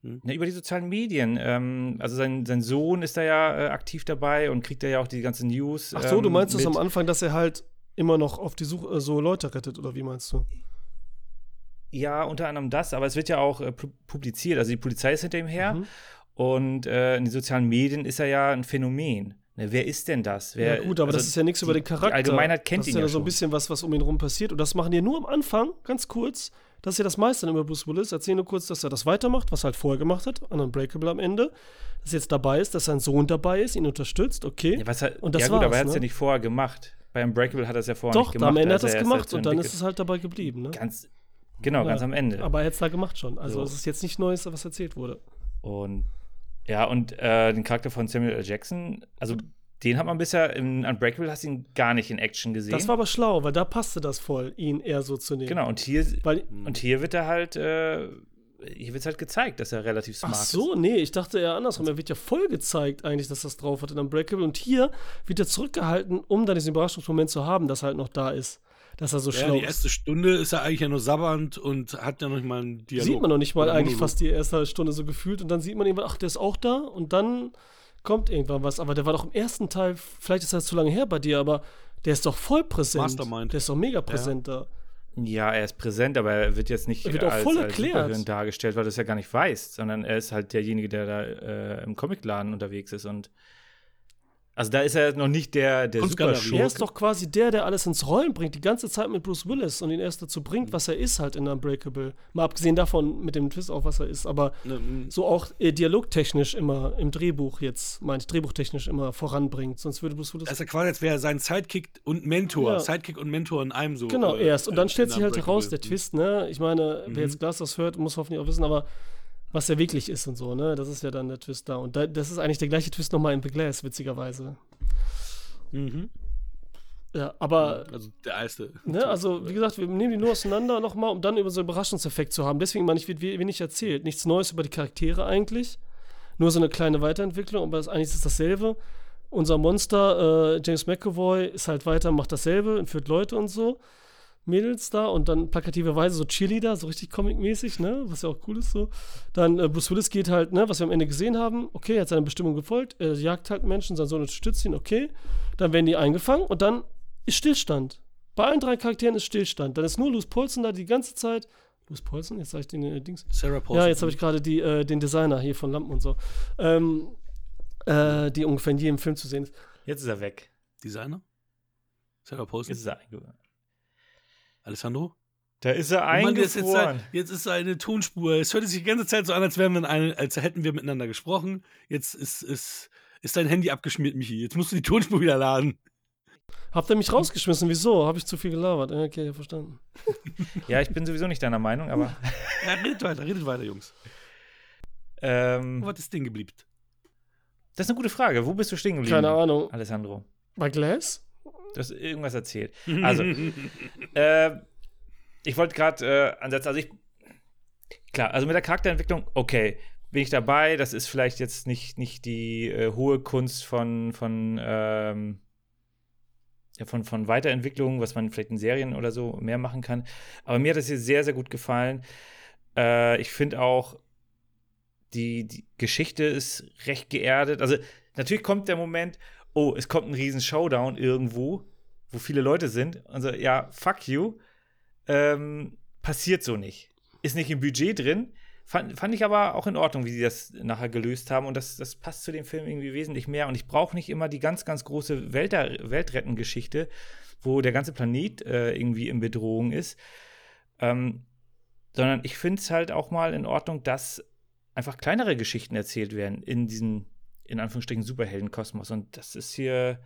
Hm. Na, über die sozialen Medien. Ähm, also sein, sein Sohn ist da ja äh, aktiv dabei und kriegt da ja auch die ganzen News. Ach so, du ähm, meinst es mit. am Anfang, dass er halt immer noch auf die Suche äh, so Leute rettet, oder wie meinst du? Ja, unter anderem das, aber es wird ja auch äh, pu- publiziert. Also die Polizei ist hinter ihm her Mhm. und äh, in den sozialen Medien ist er ja ein Phänomen. Ne, wer ist denn das? Wer, ja, gut, aber also das ist ja nichts über die- den Charakter. Die Allgemeinheit kennt das ihn ist ja, ja so ein bisschen was, was um ihn rum passiert. Und das machen die nur am Anfang, ganz kurz. Das ist ja das meiste über Bruce Willis. Erzählen nur kurz, dass er das weitermacht, was er halt vorher gemacht hat, an Unbreakable am Ende. Dass er jetzt dabei ist, dass sein Sohn dabei ist, ihn unterstützt, okay. Ja, was hat, Und das ja gut, aber war's, er hat es ne? ja nicht vorher gemacht. Bei Unbreakable hat er es ja vorher Doch, nicht gemacht. am Ende hat also er es gemacht und dann ist es halt dabei geblieben. Ne? Ganz, genau, Ja, ganz am Ende. Aber er hat es da gemacht schon. Also So. es ist jetzt nicht Neues, was erzählt wurde. Und ja, und äh, den Charakter von Samuel L. Jackson, also den hat man bisher in Unbreakable hast ihn gar nicht in Action gesehen. Das war aber schlau, weil da passte das voll, ihn eher so zu nehmen. genau, und hier, Weil, und hier wird er halt äh, hier wird halt gezeigt, dass er relativ smart Ach ist. so, nee, ich dachte eher andersrum. Er wird ja voll gezeigt, eigentlich, dass das drauf hat in Unbreakable. Und hier wird er zurückgehalten, um dann diesen Überraschungsmoment zu haben, dass er halt noch da ist. Dass er so Ja, schlau die ist. erste Stunde ist er eigentlich ja nur sabbernd und hat ja noch nicht mal einen Dialog. Sieht man noch nicht mal eigentlich fast die erste Stunde so gefühlt. Und dann sieht man irgendwann, ach, der ist auch da. Und dann kommt irgendwann was. Aber der war doch im ersten Teil, vielleicht ist das zu lange her bei dir, aber der ist doch voll präsent. Mastermind. Der ist doch mega präsent da. Ja, er ist präsent, aber er wird jetzt nicht Er wird als, voll als dargestellt, weil du es ja gar nicht weißt, sondern er ist halt derjenige, der da äh, im Comicladen unterwegs ist und also da ist er noch nicht der, der. Superschurke. Er ist doch quasi der, der alles ins Rollen bringt, die ganze Zeit mit Bruce Willis und ihn erst dazu bringt, was er ist halt in Unbreakable. Mal abgesehen davon mit dem Twist auch, was er ist, aber Ne, m- so auch äh, dialogtechnisch immer im Drehbuch jetzt, meint drehbuchtechnisch immer voranbringt. Sonst würde Bruce Willis. Das ist ja quasi, als wäre er sein Sidekick und Mentor. Ja. Sidekick und Mentor in einem so. Genau, äh, erst. Und dann äh, stellt sich halt heraus, der Twist, ne? Ich meine, Mhm. wer jetzt Glashaus hört, muss hoffentlich auch wissen, aber was er wirklich ist und so, ne? Das ist ja dann der Twist da. Und da, das ist eigentlich der gleiche Twist nochmal in The Glass, witzigerweise. Mhm. Ja, aber Also der erste. Ne, also, wie gesagt, wir nehmen die nur auseinander nochmal, um dann über so einen Überraschungseffekt zu haben. Deswegen, meine ich, wird we- wenig erzählt. Nichts Neues über die Charaktere eigentlich. Nur so eine kleine Weiterentwicklung, aber das, eigentlich ist es dasselbe. Unser Monster, äh, James McAvoy, ist halt weiter, macht dasselbe, entführt Leute und so. Mädels da und dann plakativerweise so Cheerleader, so richtig comic-mäßig, ne, was ja auch cool ist so. Dann äh, Bruce Willis geht halt, ne, was wir am Ende gesehen haben, okay, er hat seiner Bestimmung gefolgt, er jagt halt Menschen, sein Sohn unterstützt ihn, okay. Dann werden die eingefangen und dann ist Stillstand. Bei allen drei Charakteren ist Stillstand. Dann ist nur Louis Paulson da die ganze Zeit. Louis Paulson? Jetzt sag ich den äh, Dings. Sarah Paulson. Ja, jetzt habe ich gerade die, äh, den Designer hier von Lampen und so. Ähm, äh, die ungefähr in jedem Film zu sehen ist. Jetzt ist er weg. Designer? Sarah Paulson? Jetzt ist er einge Alessandro? Da ist er Oh Mann, jetzt, jetzt, eingefroren. jetzt ist eine Tonspur. Es hört sich die ganze Zeit so an, als, wären wir in eine, als hätten wir miteinander gesprochen. Jetzt ist, ist, ist dein Handy abgeschmiert, Michi. Jetzt musst du die Tonspur wieder laden. Habt ihr mich rausgeschmissen? Wieso? Habe ich zu viel gelabert? Ja, Okay, verstanden. Ja, ich bin sowieso nicht deiner Meinung, aber Ja, redet weiter, redet weiter, Jungs. ähm, Wo hat das Ding geblieben? das ist eine gute Frage. Wo bist du stehen geblieben? Keine Ahnung. Alessandro. Bei Glass? Du hast irgendwas erzählt. Also, äh, ich wollte gerade äh, ansetzen, also ich, klar, also mit der Charakterentwicklung, okay, bin ich dabei, das ist vielleicht jetzt nicht, nicht die äh, hohe Kunst von, von, ähm, ja, von, von Weiterentwicklung, was man vielleicht in Serien oder so mehr machen kann. Aber mir hat das hier sehr, sehr gut gefallen. Äh, ich finde auch, die, die Geschichte ist recht geerdet. Also, natürlich kommt der Moment, oh, es kommt ein riesen Showdown irgendwo, wo viele Leute sind. Also, ja, fuck you. Ähm, passiert so nicht. Ist nicht im Budget drin. Fand, fand ich aber auch in Ordnung, wie sie das nachher gelöst haben. Und das, das passt zu dem Film irgendwie wesentlich mehr. Und ich brauche nicht immer die ganz, ganz große Welt Weltrettengeschichte, wo der ganze Planet äh, irgendwie in Bedrohung ist. Ähm, sondern ich finde es halt auch mal in Ordnung, dass einfach kleinere Geschichten erzählt werden in diesem, in Anführungsstrichen, Superheldenkosmos. Und das ist hier,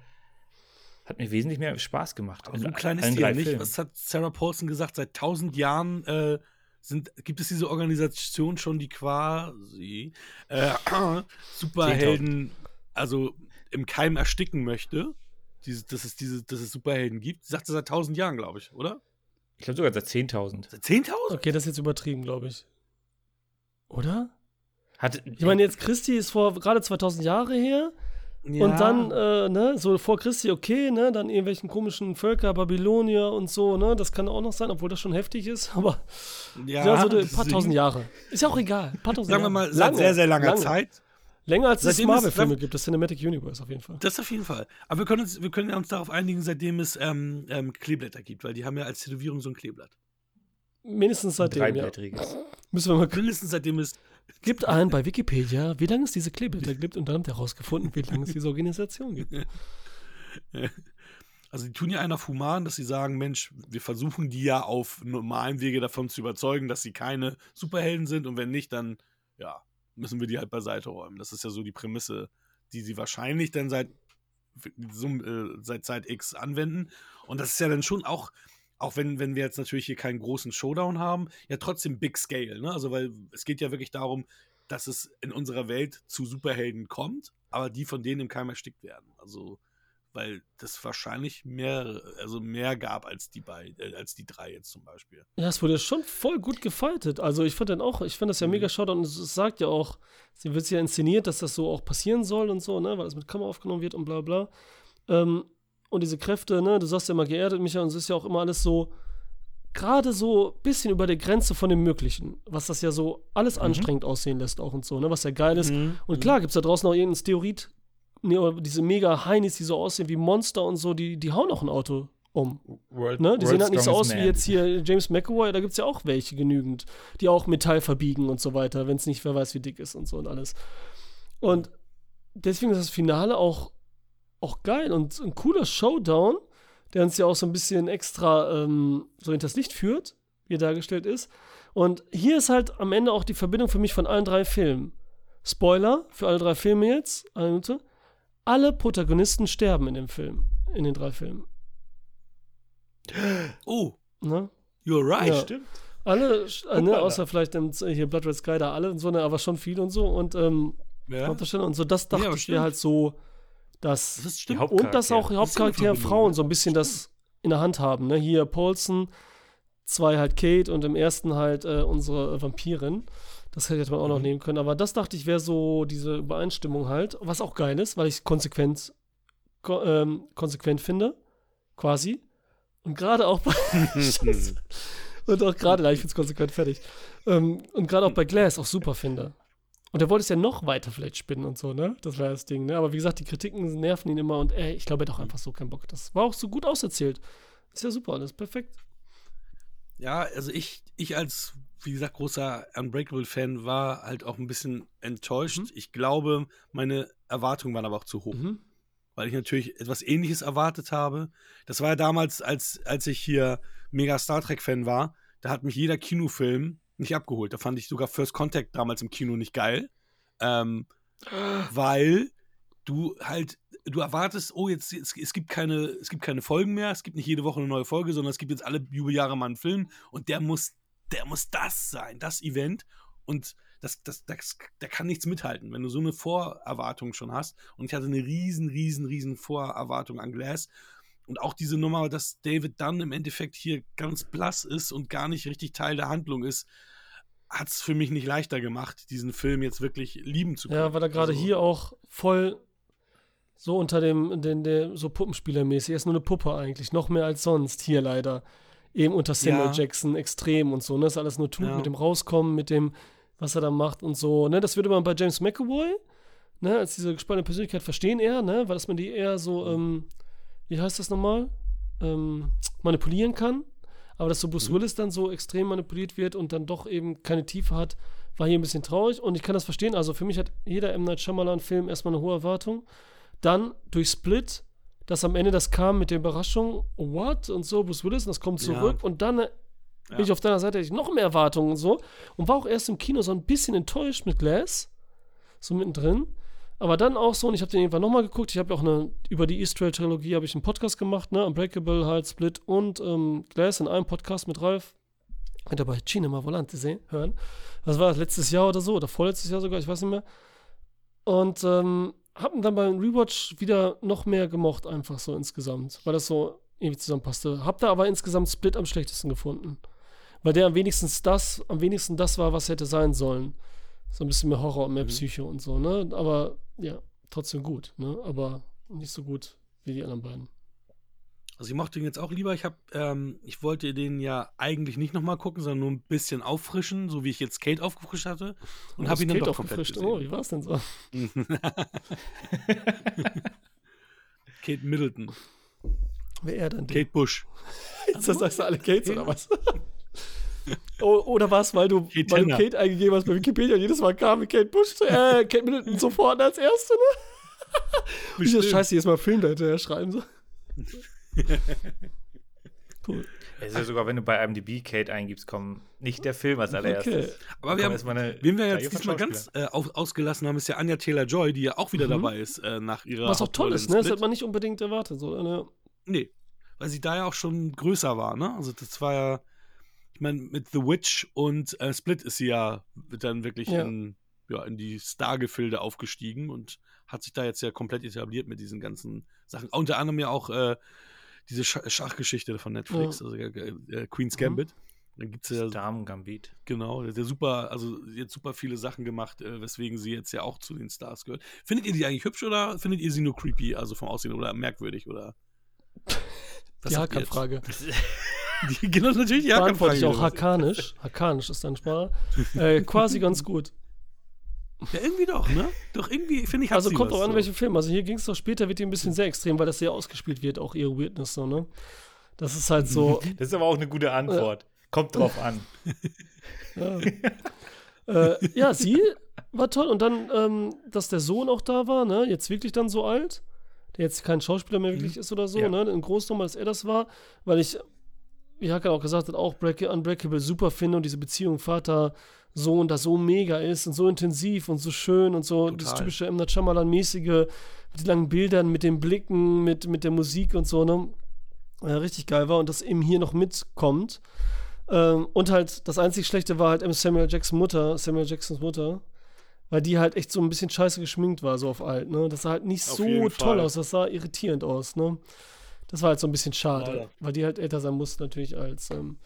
hat mir wesentlich mehr Spaß gemacht. Aber so In klein ist die ja nicht. Filmen. Was hat Sarah Paulson gesagt? Seit tausend Jahren äh, sind, gibt es diese Organisation schon, die quasi äh, Superhelden, also im Keim ersticken möchte. Diese, dass, es diese, dass es Superhelden gibt. Sagt sie seit tausend Jahren, glaube ich, oder? Ich glaube sogar seit 10.000. Seit 10.000? Okay, das ist jetzt übertrieben, glaube ich. Oder? Hat, Ich meine, jetzt Christi ist vor gerade 2000 Jahre her. Und dann, äh, ne, so vor Christi, okay, ne, dann irgendwelchen komischen Völker, Babylonier und so, ne, das kann auch noch sein, obwohl das schon heftig ist, aber ja, ja, so ein paar tausend Jahre. Ist ja auch egal. Ein paar tausend Sagen wir Jahre. mal, seit sehr, sehr langer lange. Zeit. Länger als es Seitdem es- Marvel-Filme gibt, das Cinematic Universe auf jeden Fall. Das auf jeden Fall. Aber wir können uns, wir können uns darauf einigen, seitdem es ähm, ähm, Kleeblätter gibt, weil die haben ja als Tätowierung so ein Kleeblatt. Mindestens seitdem, ja. Müssen wir mal Mindestens seitdem es. Gibt ein bei Wikipedia, wie lange es diese Kleeblätter gibt und dann habt ihr herausgefunden, wie lange es diese Organisation gibt. Also die tun ja einer Fuman, dass sie sagen, Mensch, wir versuchen die ja auf normalen Wege davon zu überzeugen, dass sie keine Superhelden sind und wenn nicht, dann ja, müssen wir die halt beiseite räumen. Das ist ja so die Prämisse, die sie wahrscheinlich dann seit, äh, seit Zeit X anwenden. Und das ist ja dann schon auch, auch wenn, wenn wir jetzt natürlich hier keinen großen Showdown haben, ja trotzdem Big Scale. Ne? Also weil es geht ja wirklich darum, dass es in unserer Welt zu Superhelden kommt, aber die von denen im Keim erstickt werden. Also weil das wahrscheinlich mehr, also mehr gab als die beiden, äh, als die drei jetzt zum Beispiel. Ja, es wurde schon voll gut gefightet. Also ich fand dann auch, ich fand das ja mega schade und es sagt ja auch, sie wird ja inszeniert, dass das so auch passieren soll und so, ne, weil es mit Kamera aufgenommen wird und bla bla. Ähm, und diese Kräfte, ne, du sagst ja immer geerdet, Micha, und es ist ja auch immer alles so, gerade so ein bisschen über der Grenze von dem Möglichen, was das ja so alles anstrengend aussehen lässt auch und so, ne, was ja geil ist. Mhm. Und klar gibt es da draußen auch irgendeinen Steroid, ne, oder diese mega Heinis, die so aussehen wie Monster und so, die, die hauen auch ein Auto um. World, Ne? Die sehen halt nicht so aus Strongest wie Man. jetzt hier James McAvoy, da gibt es ja auch welche genügend, die auch Metall verbiegen und so weiter, wenn es nicht wer weiß, wie dick ist und so und alles. Und deswegen ist das Finale auch, auch geil und ein cooler Showdown, der uns ja auch so ein bisschen extra ähm, so hinters Licht führt, wie er dargestellt ist. Und hier ist halt am Ende auch die Verbindung für mich von allen drei Filmen. Spoiler für alle drei Filme jetzt, eine Minute. Alle Protagonisten sterben in dem Film, in den drei Filmen. Oh, Ne? you're right. Ja. Stimmt. Alle, äh, ne, außer vielleicht im, hier Blood Red Sky, da alle und so, ne, aber schon viele und so. Und ähm, Ja. Und so, das dachte aber ich wäre halt so, dass. Das stimmt. Und dass auch Hauptcharaktere Frauen so ein bisschen das in der Hand haben. Ne? Hier Paulson, zwei halt Kate und im ersten halt äh, unsere Vampirin. Das hätte man auch noch Mhm. nehmen können. Aber das dachte ich wäre so diese Übereinstimmung halt, was auch geil ist, weil ich es konsequent, ko ähm, konsequent finde. Quasi. Und gerade auch bei. Und auch gerade, ich finde es konsequent fertig. Ähm, und gerade auch bei Glass auch super finde. Und er wollte es ja noch weiter vielleicht spinnen und so, ne? Das war das Ding, ne? Aber wie gesagt, die Kritiken nerven ihn immer und ey, ich glaube, er hat auch einfach so keinen Bock. Das war auch so gut auserzählt. Ist ja super, das ist perfekt. Ja, also ich, ich als, wie gesagt, großer Unbreakable-Fan war halt auch ein bisschen enttäuscht. Mhm. Ich glaube, meine Erwartungen waren aber auch zu hoch. Mhm. Weil ich natürlich etwas ähnliches erwartet habe. Das war ja damals, als, als ich hier mega Star Trek-Fan war, da hat mich jeder Kinofilm nicht abgeholt. Da fand ich sogar First Contact damals im Kino nicht geil. Ähm, weil du halt, du erwartest, oh, jetzt, jetzt es gibt keine, es gibt keine Folgen mehr, es gibt nicht jede Woche eine neue Folge, sondern es gibt jetzt alle Jubeljahre mal einen Film und der muss, der muss das sein, das Event. Und das, das, das, da kann nichts mithalten, wenn du so eine Vorerwartung schon hast. Und ich hatte eine riesen, riesen, riesen Vorerwartung an Glass. Und auch diese Nummer, dass David Dunn im Endeffekt hier ganz blass ist und gar nicht richtig Teil der Handlung ist, hat es für mich nicht leichter gemacht, diesen Film jetzt wirklich lieben zu können. Ja, weil er gerade Also- hier auch voll so unter dem, den, der, so Puppenspielermäßig, er ist nur eine Puppe eigentlich, noch mehr als sonst hier leider. Eben unter Samuel Ja. Jackson extrem und so, ne? Das alles nur tut Ja. mit dem Rauskommen, mit dem, was er da macht und so, ne? Das würde man bei James McAvoy, ne, als diese gespannte Persönlichkeit verstehen eher, ne? Weil dass man die eher so, ähm, wie heißt das nochmal? Ähm, manipulieren kann. Aber dass so Bruce Mhm. Willis dann so extrem manipuliert wird und dann doch eben keine Tiefe hat, war hier ein bisschen traurig. Und ich kann das verstehen. Also für mich hat jeder M. Night Shyamalan-Film erstmal eine hohe Erwartung. Dann durch Split, dass am Ende das kam mit der Überraschung, what? Und so, Bruce Willis, und das kommt Ja. zurück. Und dann äh, Ja. bin ich auf deiner Seite, hatte ich noch mehr Erwartungen und so. Und war auch erst im Kino so ein bisschen enttäuscht mit Glass. So mittendrin. Aber dann auch so, und ich habe den irgendwann nochmal geguckt. Ich habe auch eine, über die East Trilogie habe ich einen Podcast gemacht, ne? Unbreakable, halt, Split und ähm, Glass in einem Podcast mit Ralf. Könnt ihr bei Cinema Volante sehen, hören. Das war letztes Jahr oder so, oder vorletztes Jahr sogar, ich weiß nicht mehr. Und ähm, hab ihn dann beim Rewatch wieder noch mehr gemocht, einfach so insgesamt, weil das so irgendwie zusammenpasste. Hab da aber insgesamt Split am schlechtesten gefunden. Weil der am wenigsten das, am wenigsten das war, was hätte sein sollen. So ein bisschen mehr Horror und mehr Mhm. Psycho und so, ne? Aber ja, trotzdem gut, ne? Aber nicht so gut wie die anderen beiden. Also ich mochte ihn jetzt auch lieber. Ich habe, ähm, ich wollte den ja eigentlich nicht nochmal gucken, sondern nur ein bisschen auffrischen, so wie ich jetzt Kate aufgefrischt hatte. Und habe ihn dann Kate doch komplett aufgefrischt. Oh, gesehen. wie war's denn so? Kate Middleton, Wer er dann? Kate Bush. Jetzt sagst du alle Kates oder was? oh, oder was, weil du, Kate weil du. Kate eingegeben hast bei Wikipedia und jedes Mal kam mit Kate Bush, äh, Kate Middleton sofort als Erste, ne? Wie das Bestimmt. Scheiße jetzt mal Film da hinterher schreiben so. cool. Es ist ja sogar, wenn du bei IMDb Kate eingibst, kommen nicht der Film als allererstes. Okay. Aber wir haben, eine wen wir jetzt diesmal ganz äh, ausgelassen haben, ist ja Anja Taylor-Joy, die ja auch wieder Mhm. dabei ist äh, nach ihrer Was auch toll ist, ne? Das hat man nicht unbedingt erwartet. So, ne? Nee, weil sie da ja auch schon größer war, ne? Also das war ja, ich meine, mit The Witch und äh, Split ist sie ja dann wirklich Ja. in ja, in die Star-Gefilde aufgestiegen und hat sich da jetzt ja komplett etabliert mit diesen ganzen Sachen. Unter anderem ja auch äh, diese Sch Schachgeschichte von Netflix, Ja. also äh, äh, Queen's Mhm. Gambit. Dann gibt es ja, Damen-Gambit. genau, der hat ja super, also jetzt super viele Sachen gemacht, äh, weswegen sie jetzt ja auch zu den Stars gehört. Findet ihr die eigentlich hübsch oder findet ihr sie nur creepy, also vom Aussehen oder merkwürdig oder? Was ihr jetzt? Hakan-Frage. Die, genau, natürlich die Beantworte ich auch? Hakanisch. Hakanisch ist deine Sprache. Äh, quasi ganz gut. Ja, irgendwie doch, ne? Doch irgendwie, finde ich, Also kommt auch an, so. welchen Film. Also hier ging es doch später, wird die ein bisschen sehr extrem, weil das sehr ausgespielt wird, auch ihre Weirdness so, ne? Das ist halt so. Das ist aber auch eine gute Antwort. Kommt drauf an. ja. äh, ja, sie war toll. Und dann, ähm, dass der Sohn auch da war, ne? Jetzt wirklich dann so alt, der jetzt kein Schauspieler mehr wirklich ist oder so, Ja. ne? Ein Groß nochmal, dass er das war, weil ich, wie Hakan auch gesagt hat, auch Break Unbreakable super finde und diese Beziehung Vater. Sohn, das so mega ist und so intensiv und so schön und so Total. das typische M. Night Shyamalan-mäßige mit den langen Bildern, mit den Blicken, mit, mit der Musik und so, ne? Äh, richtig geil war und das eben hier noch mitkommt. Ähm, und halt, das einzig Schlechte war halt eben Samuel Jacksons Mutter, Samuel Jacksons Mutter, weil die halt echt so ein bisschen scheiße geschminkt war, so auf alt, ne? Das sah halt nicht Auf so toll Fall. aus, das sah irritierend aus, ne? Das war halt so ein bisschen schade, Leider. weil die halt älter sein musste natürlich als, ähm,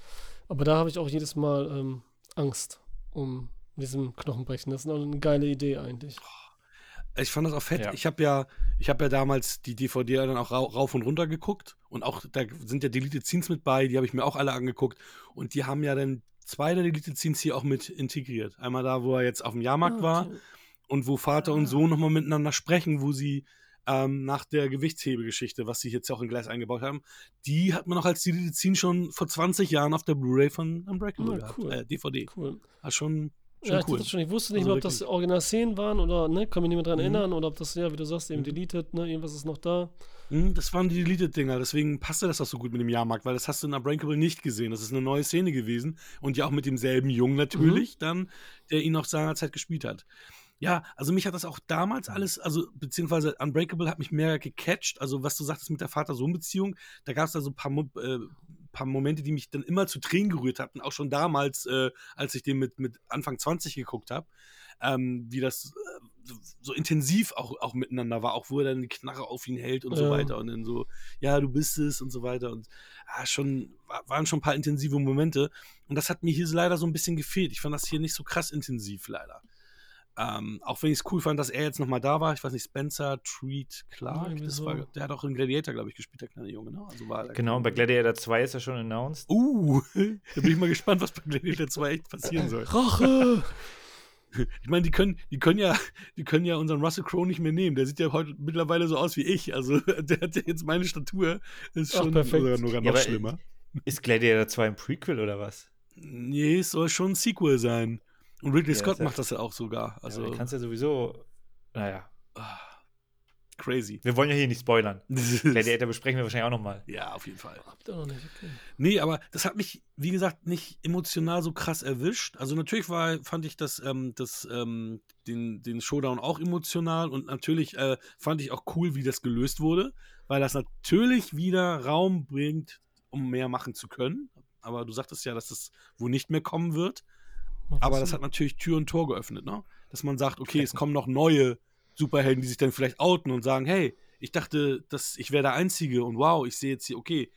aber da habe ich auch jedes Mal ähm, Angst um diesem Knochenbrechen. Das ist noch eine geile Idee eigentlich. Ich fand das auch fett. Ja. Ich habe ja, ich habe ja damals die DVD dann auch rau- rauf und runter geguckt und auch da sind ja Deleted Scenes mit bei, die habe ich mir auch alle angeguckt und die haben ja dann zwei der Deleted Scenes hier auch mit integriert. Einmal da, wo er jetzt auf dem Jahrmarkt Ah, war okay. und wo Vater und Ah. Sohn nochmal miteinander sprechen, wo sie ähm, nach der Gewichtshebegeschichte, was sie jetzt auch in Gleis eingebaut haben, die hat man auch als Scene schon vor 20 Jahren auf der Blu-ray von Unbreakable Ah, gehabt. cool. Äh, DVD. Cool. War schon, schon Ja, ich, cool. schon, ich wusste nicht Also mehr, ob das. Original-Szenen waren oder, ne, kann mich nicht mehr dran Mhm. erinnern oder ob das, ja, wie du sagst, eben Mhm. deleted, ne, irgendwas ist noch da. Hm, Das waren die Deleted-Dinger, deswegen passte das auch so gut mit dem Jahrmarkt, weil das hast du in Unbreakable nicht gesehen. Das ist eine neue Szene gewesen und ja auch mit demselben Jungen natürlich, Mhm. dann, der ihn auch seinerzeit gespielt hat. Ja, also mich hat das auch damals alles, also beziehungsweise Unbreakable hat mich mehr gecatcht. Also was du sagtest mit der Vater-Sohn-Beziehung, da gab es da so ein paar, äh, paar Momente, die mich dann immer zu Tränen gerührt hatten, auch schon damals, äh, als ich den mit, mit Anfang 20 geguckt habe, ähm, wie das äh, so, so intensiv auch, auch miteinander war, auch wo er dann die Knarre auf ihn hält und so Ja. weiter und dann so, ja, du bist es und so weiter und ah, schon, wa- waren schon ein paar intensive Momente und das hat mir hier leider so ein bisschen gefehlt. Ich fand das hier nicht so krass intensiv, leider. Ähm, auch wenn ich es cool fand, dass er jetzt nochmal da war. Ich weiß nicht, Spencer Treat Ja, Clark. das so. war, der hat auch in Gladiator, glaube ich, gespielt, der kleine Junge. Ne? Also war Genau, und bei Gladiator 2 ist er schon announced. Uh, da bin ich mal gespannt, was bei Gladiator 2 echt passieren soll. Rache! Ich meine, die können, die können ja, die können ja unseren Russell Crowe nicht mehr nehmen. Der sieht ja heute mittlerweile so aus wie ich. Also der hat ja jetzt meine Statur. Ist Ach, schon perfekt. sogar noch Ja, schlimmer. Ist Gladiator 2 ein Prequel oder was? Nee, es soll schon ein Sequel sein. Und Ridley Ja, Scott ja- macht das ja auch sogar. Also du kannst ja sowieso. Naja, ah, crazy. wir wollen ja hier nicht spoilern. Gladiator besprechen wir wahrscheinlich auch nochmal. ja, auf jeden Fall. Habt ihr noch nicht, okay. Nee, aber das hat mich, wie gesagt, nicht emotional so krass erwischt. Also natürlich war, fand ich das, ähm, das, ähm, den, den Showdown auch emotional und natürlich äh, fand ich auch cool, wie das gelöst wurde, weil das natürlich wieder Raum bringt, um mehr machen zu können. Aber du sagtest ja, dass das wohl nicht mehr kommen wird. Aber das hat natürlich Tür und Tor geöffnet, ne? Dass man sagt, okay, es kommen noch neue Superhelden, die sich dann vielleicht outen und sagen, hey, ich dachte, dass ich wäre der Einzige und wow, ich sehe jetzt hier, okay,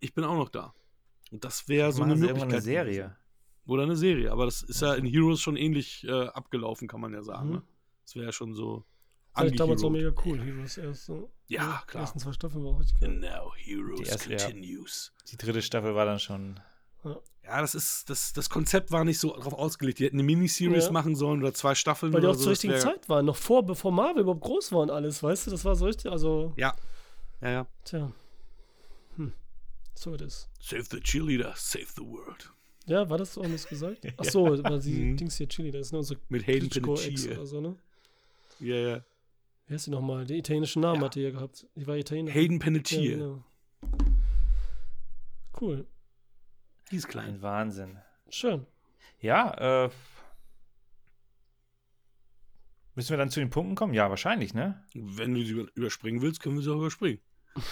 ich bin auch noch da. Und das wäre so eine Möglichkeit. eine. Serie. Oder eine Serie. Aber das ist ja in Heroes schon ähnlich äh, abgelaufen, kann man ja sagen. Mhm. Ne? Das wäre ja schon so. Fand ich damals auch mega cool, Heroes erst so. Ja, Die klar. ersten zwei Staffeln waren auch richtig geil. And now Heroes Die erste, ja. continues. Die dritte Staffel war dann schon. Ja, das ist, das, das Konzept war nicht so darauf ausgelegt. Die hätten eine Miniseries Ja. machen sollen oder zwei Staffeln Weil die auch so. zur richtigen wär- Zeit waren, noch vor, bevor Marvel überhaupt groß war und alles, weißt du? Das war so richtig, also, Ja. Ja, ja. tja. Hm. So it is. Save the cheerleader, save the world. Ja, war das so, es gesagt? Ach so, weil die Mhm. Dings hier das ist ne, unsere Mit Hayden Panettiere. oder so, ne? Ja, ja. Wie heißt die nochmal? Die italienischen Namen Ja. hat die ja gehabt. Die war Italiener. Hayden ja, Panettiere. genau. Cool. Die ist klein. Ein Wahnsinn. Schön. Ja, äh. Müssen wir dann zu den Punkten kommen? Ja, wahrscheinlich, ne? Wenn du sie über- überspringen willst, können wir sie auch überspringen.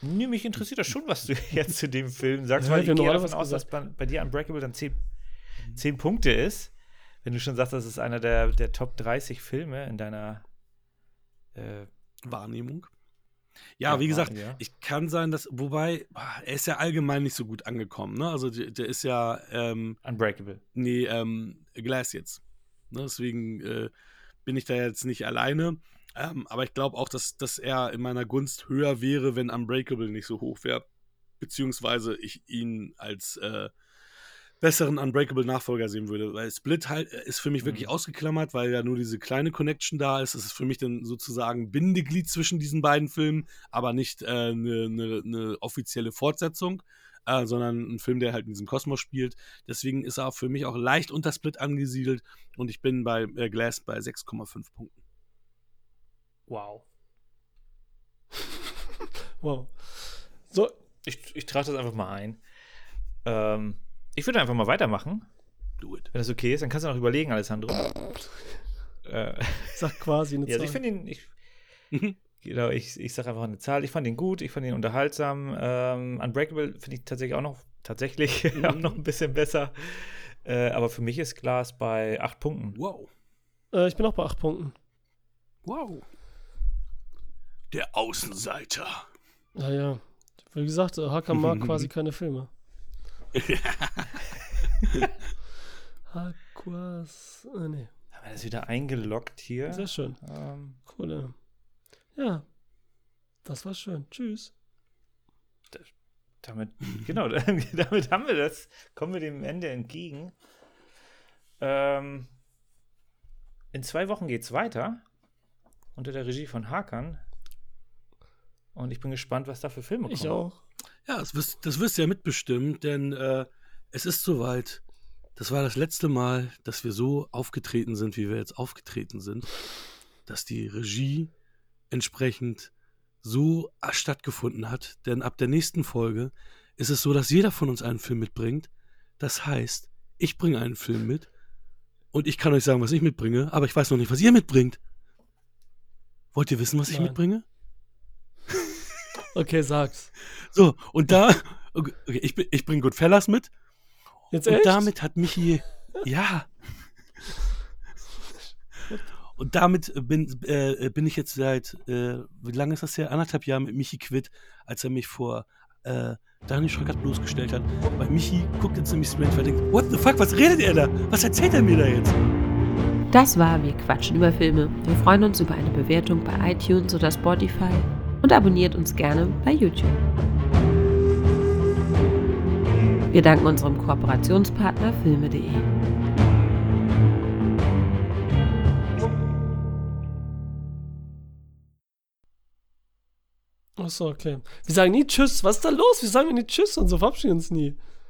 Nee, mich interessiert das schon, was du jetzt zu dem Film sagst, Ja, weil ich gehe davon aus, dass bei, bei dir Unbreakable dann 10, 10 Punkte ist. wenn du schon sagst, das ist einer der, der Top 30 Filme in deiner äh, Wahrnehmung. Ja, wie gesagt, ja. ich kann sein, dass, wobei, er ist ja allgemein nicht so gut angekommen, ne? Also der, der ist ja, ähm, Unbreakable. nee, ähm, Glass jetzt. Ne? Deswegen äh, bin ich da jetzt nicht alleine. Ähm, aber ich glaube auch, dass, dass er in meiner Gunst höher wäre, wenn Unbreakable nicht so hoch wäre. Beziehungsweise ich ihn als äh, besseren Unbreakable-Nachfolger sehen würde. Weil Split halt äh, ist für mich wirklich Mhm. ausgeklammert, weil ja nur diese kleine Connection da ist. Es ist für mich dann sozusagen Bindeglied zwischen diesen beiden Filmen, aber nicht eine äh, ne, ne, ne offizielle Fortsetzung, äh, sondern ein Film, der halt in diesem Kosmos spielt. Deswegen ist er auch für mich auch leicht unter Split angesiedelt und ich bin bei äh, Glass bei 6,5 Punkten. Wow. Wow. So, Ich, ich trage das einfach mal ein. Ähm, ich würde einfach mal weitermachen, Do it. wenn das okay ist. Dann kannst du noch überlegen, Alessandro. äh, sag quasi eine ja, also Zahl. ich finde ihn, ich, genau, ich, ich sage einfach eine Zahl. Ich fand ihn gut, ich fand ihn unterhaltsam. Ähm, Unbreakable finde ich tatsächlich auch noch, tatsächlich auch noch ein bisschen besser. Äh, aber für mich ist Glas bei acht Punkten. Wow. äh, ich bin auch bei acht Punkten. Wow. Der Außenseiter. Naja, wie gesagt, äh, Hacker mag quasi keine Filme. Hakuas. Äh, nee. Haben wir das wieder eingeloggt hier? Sehr schön. Ähm, Cool. Ja. Das war schön. Tschüss. damit, genau, damit haben wir das. Kommen wir dem Ende entgegen. Ähm, in zwei Wochen geht es weiter. Unter der Regie von Hakan. Und ich bin gespannt, was da für Filme kommen. Ich auch. Ja, das wirst, das wirst du ja mitbestimmen, denn äh, es ist soweit. Das war das letzte Mal, dass wir so aufgetreten sind, wie wir jetzt aufgetreten sind. Dass die Regie entsprechend so stattgefunden hat. Denn ab der nächsten Folge ist es so, dass jeder von uns einen Film mitbringt. Das heißt, ich bringe einen Film mit und ich kann euch sagen, was ich mitbringe, aber ich weiß noch nicht, was ihr mitbringt. Wollt ihr wissen, was ich Nein. mitbringe? Okay, sag's. So, und da, okay, ich, bin- ich bringe Goodfellas mit. Jetzt Und echt? damit hat Michi, ja. Und damit bin, äh, bin ich jetzt seit, äh, wie lange ist das her? Anderthalb Jahre mit Michi quitt, als er mich vor äh, Daniel Schröckert bloßgestellt hat. Weil Michi guckt jetzt nämlich strange, weil er denkt, what the fuck, was redet er da? Was erzählt er mir da jetzt? Das war Wir quatschen über Filme. Wir freuen uns über eine Bewertung bei iTunes oder Spotify und abonniert uns gerne bei YouTube. Wir danken unserem Kooperationspartner filme.de. Achso, okay. Wir sagen nie Tschüss. Was ist da los? Wir sagen nie Tschüss und so verabschieden uns nie.